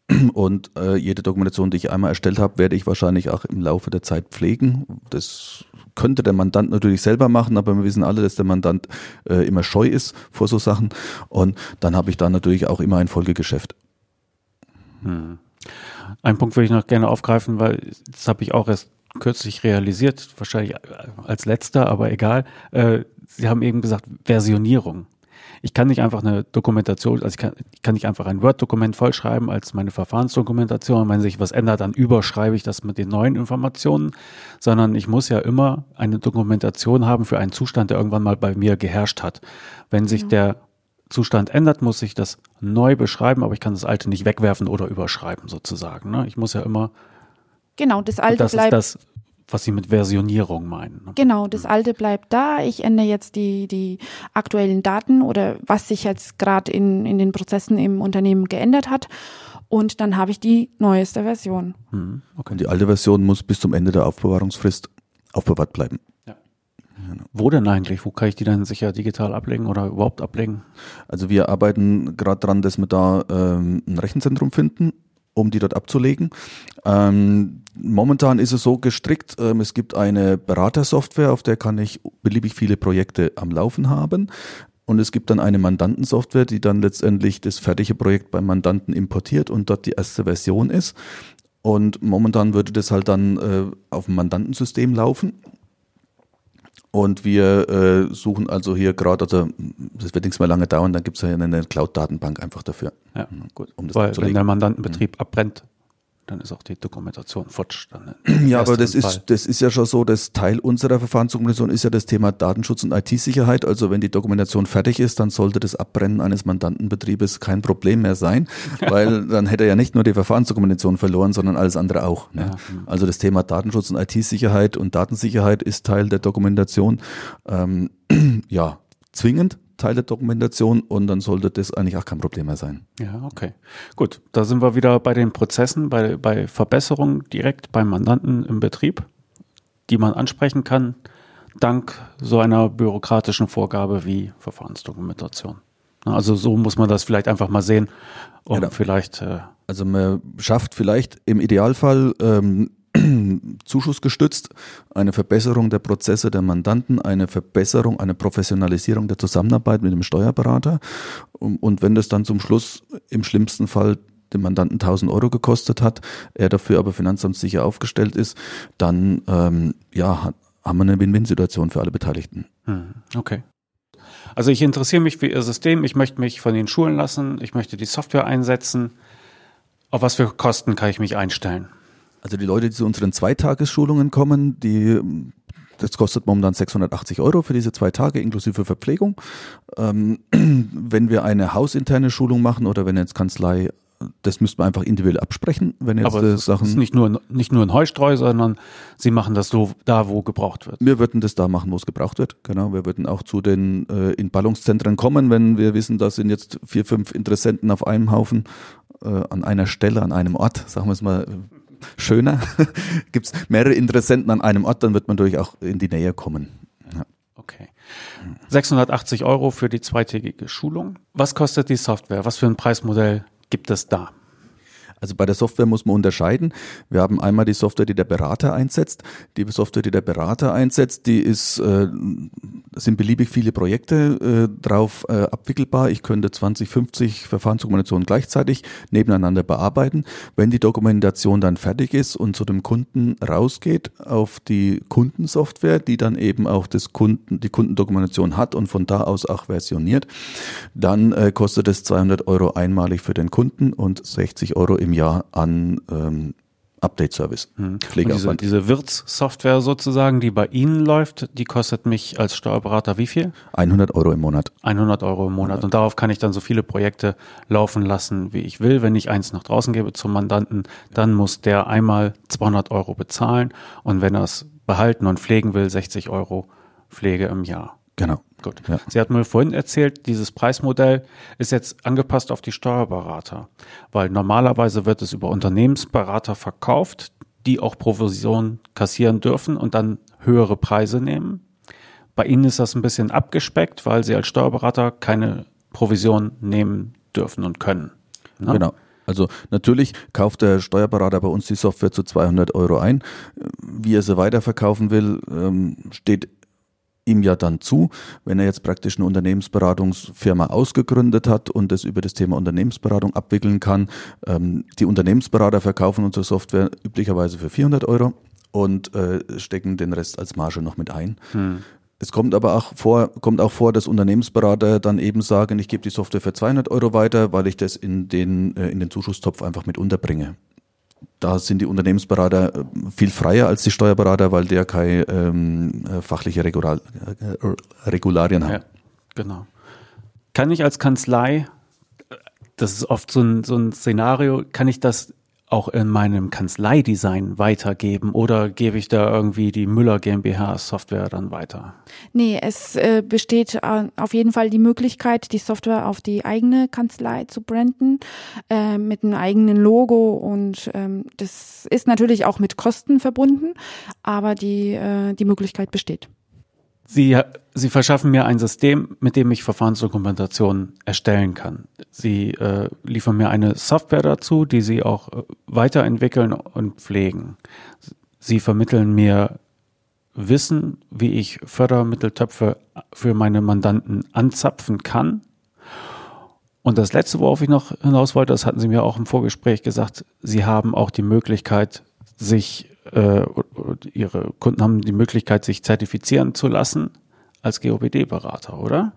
[SPEAKER 2] Und äh, jede Dokumentation, die ich einmal erstellt habe, werde ich wahrscheinlich auch im Laufe der Zeit pflegen. Das könnte der Mandant natürlich selber machen, aber wir wissen alle, dass der Mandant äh, immer scheu ist vor so Sachen. Und dann habe ich da natürlich auch immer ein Folgegeschäft.
[SPEAKER 1] Hm. Ein Punkt würde ich noch gerne aufgreifen, weil das habe ich auch erst kürzlich realisiert, wahrscheinlich als letzter, aber egal. Äh, Sie haben eben gesagt, Versionierung. Ich kann nicht einfach eine Dokumentation, also ich kann, ich kann nicht einfach ein Word-Dokument vollschreiben als meine Verfahrensdokumentation. Wenn sich was ändert, dann überschreibe ich das mit den neuen Informationen, sondern ich muss ja immer eine Dokumentation haben für einen Zustand, der irgendwann mal bei mir geherrscht hat. Wenn sich ja. der Zustand ändert, muss ich das neu beschreiben, aber ich kann das alte nicht wegwerfen oder überschreiben sozusagen. Ne? Ich muss ja immer.
[SPEAKER 3] Genau, das alte
[SPEAKER 1] das bleibt. Ist das, was Sie mit Versionierung meinen. Ne?
[SPEAKER 3] Genau, das alte bleibt da. Ich ändere jetzt die, die aktuellen Daten oder was sich jetzt gerade in, in den Prozessen im Unternehmen geändert hat. Und dann habe ich die neueste Version.
[SPEAKER 2] Hm, okay. Die alte Version muss bis zum Ende der Aufbewahrungsfrist aufbewahrt bleiben. Ja.
[SPEAKER 1] Genau. Wo denn eigentlich? Wo kann ich die dann sicher digital ablegen oder überhaupt ablegen?
[SPEAKER 2] Also wir arbeiten gerade dran, dass wir da ähm, ein Rechenzentrum finden um die dort abzulegen. Ähm, momentan ist es so gestrickt, ähm, es gibt eine Beratersoftware, auf der kann ich beliebig viele Projekte am Laufen haben. Und es gibt dann eine Mandantensoftware, die dann letztendlich das fertige Projekt beim Mandanten importiert und dort die erste Version ist. Und momentan würde das halt dann äh, auf dem Mandantensystem laufen. Und wir äh, suchen also hier gerade, also das wird nichts mehr lange dauern, dann gibt es ja eine Cloud-Datenbank einfach dafür.
[SPEAKER 1] Ja, gut. Um das Weil wenn der Mandantenbetrieb mhm. abbrennt, dann ist auch die Dokumentation.
[SPEAKER 2] Dann ja, aber das ist, das ist ja schon so, das Teil unserer Verfahrensdokumentation ist ja das Thema Datenschutz und IT-Sicherheit. Also wenn die Dokumentation fertig ist, dann sollte das Abbrennen eines Mandantenbetriebes kein Problem mehr sein, weil dann hätte er ja nicht nur die Verfahrensdokumentation verloren, sondern alles andere auch. Ne? Ja. Hm. Also das Thema Datenschutz und IT-Sicherheit und Datensicherheit ist Teil der Dokumentation. Ähm, ja, zwingend, Teil der Dokumentation und dann sollte das eigentlich auch kein Problem mehr sein.
[SPEAKER 1] Ja, okay. Gut, da sind wir wieder bei den Prozessen, bei, bei Verbesserungen direkt beim Mandanten im Betrieb, die man ansprechen kann, dank so einer bürokratischen Vorgabe wie Verfahrensdokumentation. Also so muss man das vielleicht einfach mal sehen, um ja, vielleicht. Äh
[SPEAKER 2] also man schafft vielleicht im Idealfall ähm, zuschussgestützt, eine Verbesserung der Prozesse der Mandanten, eine Verbesserung, eine Professionalisierung der Zusammenarbeit mit dem Steuerberater. Und wenn das dann zum Schluss im schlimmsten Fall den Mandanten 1000 Euro gekostet hat, er dafür aber finanzamtssicher aufgestellt ist, dann ähm, ja, haben wir eine Win-Win-Situation für alle Beteiligten.
[SPEAKER 1] Hm, okay. Also ich interessiere mich für Ihr System, ich möchte mich von Ihnen schulen lassen, ich möchte die Software einsetzen. Auf was für Kosten kann ich mich einstellen?
[SPEAKER 2] Also die Leute, die zu unseren Zweitagesschulungen kommen, die das kostet momentan 680 Euro für diese zwei Tage inklusive Verpflegung. Ähm, wenn wir eine hausinterne Schulung machen oder wenn jetzt Kanzlei das müsste man einfach individuell absprechen, wenn jetzt
[SPEAKER 1] Aber das Sachen. ist nicht nur, nicht nur ein Heustreu, sondern Sie machen das so da, wo gebraucht wird.
[SPEAKER 2] Wir würden das da machen, wo es gebraucht wird. Genau. Wir würden auch zu den äh, in Ballungszentren kommen, wenn wir wissen, da sind jetzt vier, fünf Interessenten auf einem Haufen, äh, an einer Stelle, an einem Ort, sagen wir es mal schöner. Gibt es mehrere Interessenten an einem Ort, dann wird man natürlich auch in die Nähe kommen.
[SPEAKER 1] Ja. Okay. 680 Euro für die zweitägige Schulung. Was kostet die Software? Was für ein Preismodell gibt es da?
[SPEAKER 2] Also bei der Software muss man unterscheiden. Wir haben einmal die Software, die der Berater einsetzt. Die Software, die der Berater einsetzt, die ist, äh, sind beliebig viele Projekte äh, drauf äh, abwickelbar. Ich könnte 20, 50 Verfahrensdokumentationen gleichzeitig nebeneinander bearbeiten. Wenn die Dokumentation dann fertig ist und zu dem Kunden rausgeht auf die Kundensoftware, die dann eben auch das Kunden, die Kundendokumentation hat und von da aus auch versioniert, dann äh, kostet es 200 Euro einmalig für den Kunden und 60 Euro im Jahr an ähm, Update-Service.
[SPEAKER 1] Hm. Diese, diese Wirtssoftware sozusagen, die bei Ihnen läuft, die kostet mich als Steuerberater wie viel?
[SPEAKER 2] 100 Euro im Monat.
[SPEAKER 1] 100 Euro im Monat. Und darauf kann ich dann so viele Projekte laufen lassen, wie ich will. Wenn ich eins nach draußen gebe zum Mandanten, dann muss der einmal 200 Euro bezahlen. Und wenn er es behalten und pflegen will, 60 Euro Pflege im Jahr.
[SPEAKER 2] Genau.
[SPEAKER 1] Gut. Ja. Sie hat mir vorhin erzählt, dieses Preismodell ist jetzt angepasst auf die Steuerberater, weil normalerweise wird es über Unternehmensberater verkauft, die auch Provision kassieren dürfen und dann höhere Preise nehmen. Bei Ihnen ist das ein bisschen abgespeckt, weil Sie als Steuerberater keine Provision nehmen dürfen und können.
[SPEAKER 2] Ne? Genau. Also natürlich kauft der Steuerberater bei uns die Software zu 200 Euro ein. Wie er sie weiterverkaufen will, ähm, steht ihm ja dann zu, wenn er jetzt praktisch eine Unternehmensberatungsfirma ausgegründet hat und das über das Thema Unternehmensberatung abwickeln kann. Ähm, die Unternehmensberater verkaufen unsere Software üblicherweise für 400 Euro und äh, stecken den Rest als Marge noch mit ein. Hm. Es kommt aber auch vor, kommt auch vor, dass Unternehmensberater dann eben sagen, ich gebe die Software für 200 Euro weiter, weil ich das in den, äh, in den Zuschusstopf einfach mit unterbringe da sind die Unternehmensberater äh, viel freier als die Steuerberater, weil der keine ähm, äh, fachliche Regular, äh, Regularien hat. Ja,
[SPEAKER 1] genau. Kann ich als Kanzlei, das ist oft so ein, so ein Szenario, kann ich das auch in meinem Kanzleidesign weitergeben oder gebe ich da irgendwie die Müller GmbH Software dann weiter?
[SPEAKER 3] Nee, es äh, besteht äh, auf jeden Fall die Möglichkeit, die Software auf die eigene Kanzlei zu branden, äh, mit einem eigenen Logo und ähm, das ist natürlich auch mit Kosten verbunden, aber die, äh, die Möglichkeit besteht.
[SPEAKER 1] Sie, Sie verschaffen mir ein System, mit dem ich Verfahrensdokumentation erstellen kann. Sie äh, liefern mir eine Software dazu, die Sie auch äh, weiterentwickeln und pflegen. Sie vermitteln mir Wissen, wie ich Fördermitteltöpfe für meine Mandanten anzapfen kann. Und das Letzte, worauf ich noch hinaus wollte, das hatten Sie mir auch im Vorgespräch gesagt, Sie haben auch die Möglichkeit, sich äh, ihre Kunden haben die Möglichkeit, sich zertifizieren zu lassen als GOBD-Berater, oder?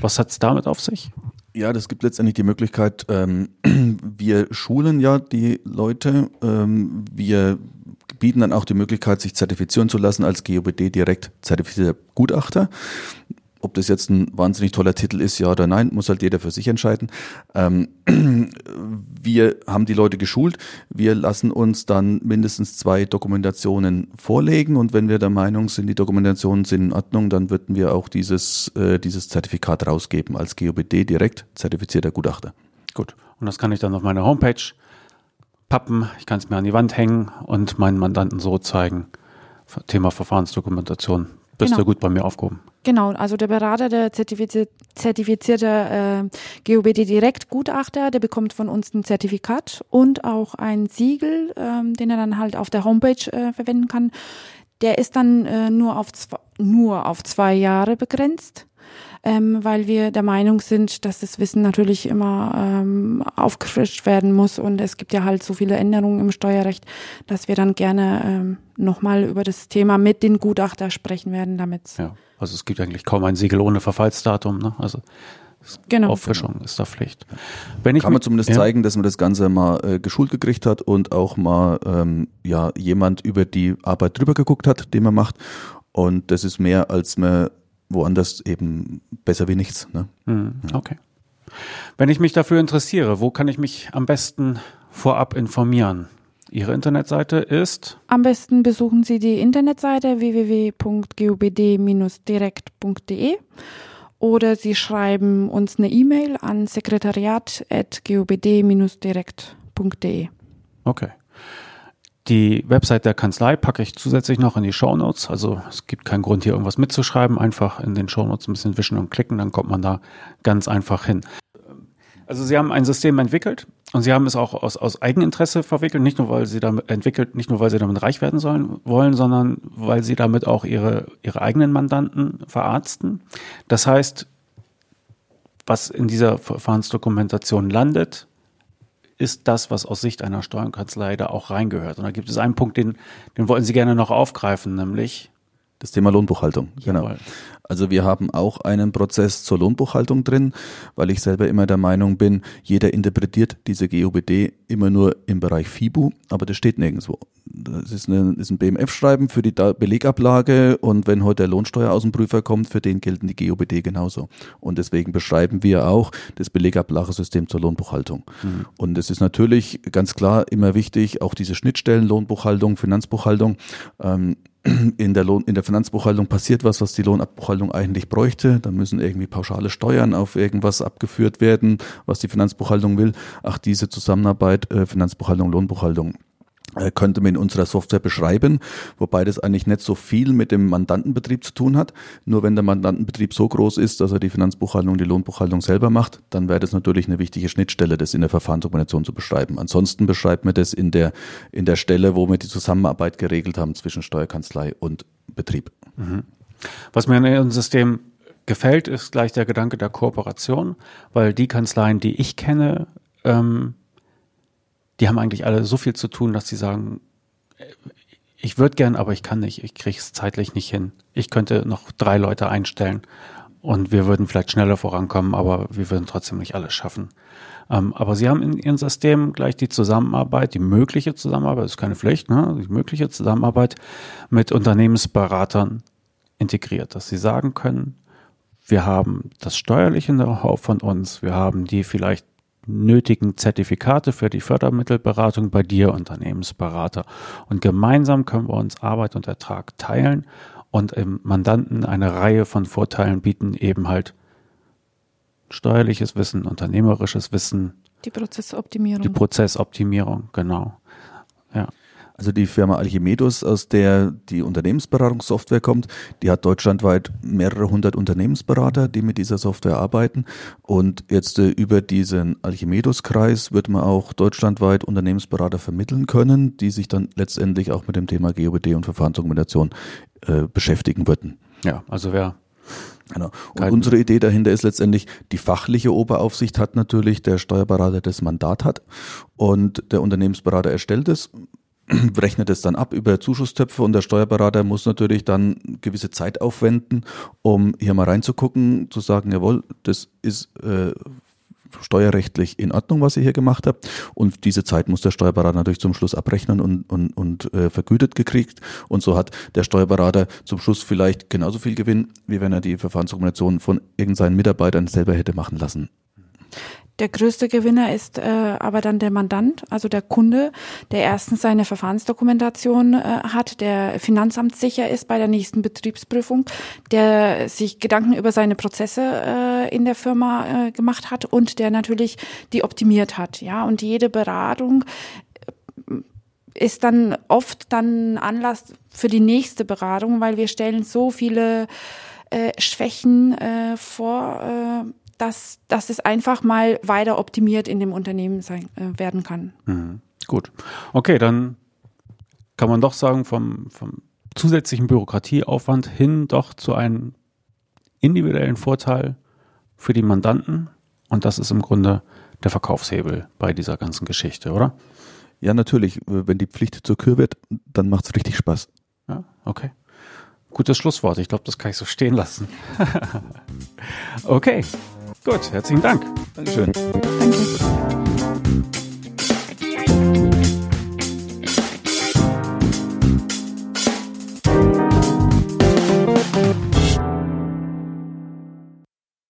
[SPEAKER 1] Was hat es damit auf sich?
[SPEAKER 2] Ja, das gibt letztendlich die Möglichkeit, ähm, wir schulen ja die Leute, ähm, wir bieten dann auch die Möglichkeit, sich zertifizieren zu lassen als GOBD direkt zertifizierter Gutachter. Ob das jetzt ein wahnsinnig toller Titel ist, ja oder nein, muss halt jeder für sich entscheiden. Ähm, wir haben die Leute geschult. Wir lassen uns dann mindestens zwei Dokumentationen vorlegen und wenn wir der Meinung sind, die Dokumentationen sind in Ordnung, dann würden wir auch dieses, äh, dieses Zertifikat rausgeben als GOBD direkt zertifizierter Gutachter.
[SPEAKER 1] Gut. Und das kann ich dann auf meiner Homepage pappen. Ich kann es mir an die Wand hängen und meinen Mandanten so zeigen. Thema Verfahrensdokumentation bist
[SPEAKER 3] Genau.
[SPEAKER 1] du gut bei mir aufgehoben.
[SPEAKER 3] Genau, also der Berater, der zertifizierte, zertifizierte äh, GOBD Direkt Gutachter, der bekommt von uns ein Zertifikat und auch ein Siegel, ähm, den er dann halt auf der Homepage äh, verwenden kann. Der ist dann äh, nur auf zwei, nur auf zwei Jahre begrenzt, ähm, weil wir der Meinung sind, dass das Wissen natürlich immer ähm, aufgefrischt werden muss und es gibt ja halt so viele Änderungen im Steuerrecht, dass wir dann gerne ähm, nochmal über das Thema mit den Gutachter sprechen werden, damit
[SPEAKER 1] Ja. Also es gibt eigentlich kaum ein Siegel ohne Verfallsdatum. Ne? Also
[SPEAKER 3] genau.
[SPEAKER 1] Auffrischung ist da Pflicht. Wenn ich
[SPEAKER 2] Kann man zumindest
[SPEAKER 1] ja,
[SPEAKER 2] zeigen, dass man das Ganze mal äh, geschult gekriegt hat und auch mal ähm, ja jemand über die Arbeit drüber geguckt hat, den man macht. Und das ist mehr, als man woanders eben besser wie nichts. Ne?
[SPEAKER 1] Hm, Okay. Wenn ich mich dafür interessiere, wo kann ich mich am besten vorab informieren? Ihre Internetseite ist
[SPEAKER 3] Am besten besuchen Sie die Internetseite www.gobd-direkt.de oder Sie schreiben uns eine E-Mail an sekretariat.gobd-direkt.de.
[SPEAKER 1] okay. Die Website der Kanzlei packe ich zusätzlich noch in die Shownotes. Also es gibt keinen Grund, hier irgendwas mitzuschreiben. Einfach in den Shownotes ein bisschen wischen und klicken, dann kommt man da ganz einfach hin. Also Sie haben ein System entwickelt und Sie haben es auch aus, aus Eigeninteresse verwickelt, nicht nur weil Sie damit entwickelt, nicht nur weil Sie damit reich werden sollen wollen, sondern weil Sie damit auch Ihre Ihre eigenen Mandanten verarzten. Das heißt, was in dieser Verfahrensdokumentation landet, ist das, was aus Sicht einer Steuerkanzlei da auch reingehört. Und da gibt es einen Punkt, den, den wollten Sie gerne noch aufgreifen, nämlich
[SPEAKER 2] Das Thema Lohnbuchhaltung. Genau.
[SPEAKER 1] Jawohl.
[SPEAKER 2] Also wir haben auch einen Prozess zur Lohnbuchhaltung drin, weil ich selber immer der Meinung bin, jeder interpretiert diese GOBD immer nur im Bereich FIBU, aber das steht nirgendwo. Das ist, eine, ist ein BMF-Schreiben für die Belegablage und wenn heute der Lohnsteueraußenprüfer kommt, für den gelten die GOBD genauso. Und deswegen beschreiben wir auch das Belegablagesystem zur Lohnbuchhaltung. Und es ist natürlich ganz klar immer wichtig, auch diese Schnittstellen, Lohnbuchhaltung, Finanzbuchhaltung, ähm, in der Lohn, in der Finanzbuchhaltung passiert was, was die Lohnabbuchhaltung eigentlich bräuchte. Da müssen irgendwie pauschale Steuern auf irgendwas abgeführt werden, was die Finanzbuchhaltung will. Ach, diese Zusammenarbeit, äh, Finanzbuchhaltung, Lohnbuchhaltung könnte man in unserer Software beschreiben, wobei das eigentlich nicht so viel mit dem Mandantenbetrieb zu tun hat. Nur wenn der Mandantenbetrieb so groß ist, dass er die Finanzbuchhaltung, die Lohnbuchhaltung selber macht, dann wäre das natürlich eine wichtige Schnittstelle, das in der Verfahrensdokumentation zu beschreiben. Ansonsten beschreibt man das in der, in der Stelle, wo wir die Zusammenarbeit geregelt haben zwischen Steuerkanzlei und Betrieb.
[SPEAKER 1] Was mir in Ihrem System gefällt, ist gleich der Gedanke der Kooperation, weil die Kanzleien, die ich kenne, ähm, die haben eigentlich alle so viel zu tun, dass sie sagen, äh, ich würde gern, aber ich kann nicht, ich kriege es zeitlich nicht hin. Ich könnte noch drei Leute einstellen und wir würden vielleicht schneller vorankommen, aber wir würden trotzdem nicht alles schaffen. Ähm, aber sie haben in ihrem System gleich die Zusammenarbeit, die mögliche Zusammenarbeit, ist keine Pflicht, ne? die mögliche Zusammenarbeit mit Unternehmensberatern integriert, dass sie sagen können, wir haben das steuerliche Know-how von uns, wir haben die vielleicht nötigen Zertifikate für die Fördermittelberatung bei dir, Unternehmensberater. Und gemeinsam können wir uns Arbeit und Ertrag teilen und im Mandanten eine Reihe von Vorteilen bieten, eben halt steuerliches Wissen, unternehmerisches Wissen,
[SPEAKER 3] Die Prozessoptimierung.
[SPEAKER 1] die Prozessoptimierung, genau.
[SPEAKER 2] Also die Firma Alchimedus, aus der die Unternehmensberatungssoftware kommt, die hat deutschlandweit mehrere hundert Unternehmensberater, die mit dieser Software arbeiten. Und jetzt äh, über diesen Alchimedus-Kreis wird man auch deutschlandweit Unternehmensberater vermitteln können, die sich dann letztendlich auch mit dem Thema GOBD und Verfahrensdokumentation äh, beschäftigen würden.
[SPEAKER 1] ja, also wer
[SPEAKER 2] Genau. Und
[SPEAKER 1] Kein-
[SPEAKER 2] unsere Idee dahinter ist letztendlich, die fachliche Oberaufsicht hat natürlich der Steuerberater das Mandat hat und der Unternehmensberater erstellt es, rechnet es dann ab über Zuschusstöpfe und der Steuerberater muss natürlich dann gewisse Zeit aufwenden, um hier mal reinzugucken, zu sagen, jawohl, das ist äh, steuerrechtlich in Ordnung, was ihr hier gemacht habt. Und diese Zeit muss der Steuerberater natürlich zum Schluss abrechnen und, und, und äh, vergütet gekriegt. Und so hat der Steuerberater zum Schluss vielleicht genauso viel Gewinn, wie wenn er die Verfahrensdokumentation von irgendeinen Mitarbeitern selber hätte machen lassen.
[SPEAKER 3] Der größte Gewinner ist äh, aber dann der Mandant, also der Kunde, der erstens seine Verfahrensdokumentation äh, hat, der finanzamtssicher ist bei der nächsten Betriebsprüfung, der sich Gedanken über seine Prozesse äh, in der Firma äh, gemacht hat und der natürlich die optimiert hat, ja. Und jede Beratung ist dann oft dann Anlass für die nächste Beratung, weil wir stellen so viele äh, Schwächen äh, vor, äh, dass, dass es einfach mal weiter optimiert in dem Unternehmen sein, äh, werden kann.
[SPEAKER 1] Mhm. Gut. Okay, dann kann man doch sagen, vom, vom zusätzlichen Bürokratieaufwand hin doch zu einem individuellen Vorteil für die Mandanten. Und das ist im Grunde der Verkaufshebel bei dieser ganzen Geschichte, oder?
[SPEAKER 2] Ja, natürlich. Wenn die Pflicht zur Kür wird, dann macht es richtig Spaß.
[SPEAKER 1] Ja, okay. Gutes Schlusswort. Ich glaube, das kann ich so stehen lassen. okay. Gut, herzlichen Dank.
[SPEAKER 2] Dankeschön.
[SPEAKER 3] Danke.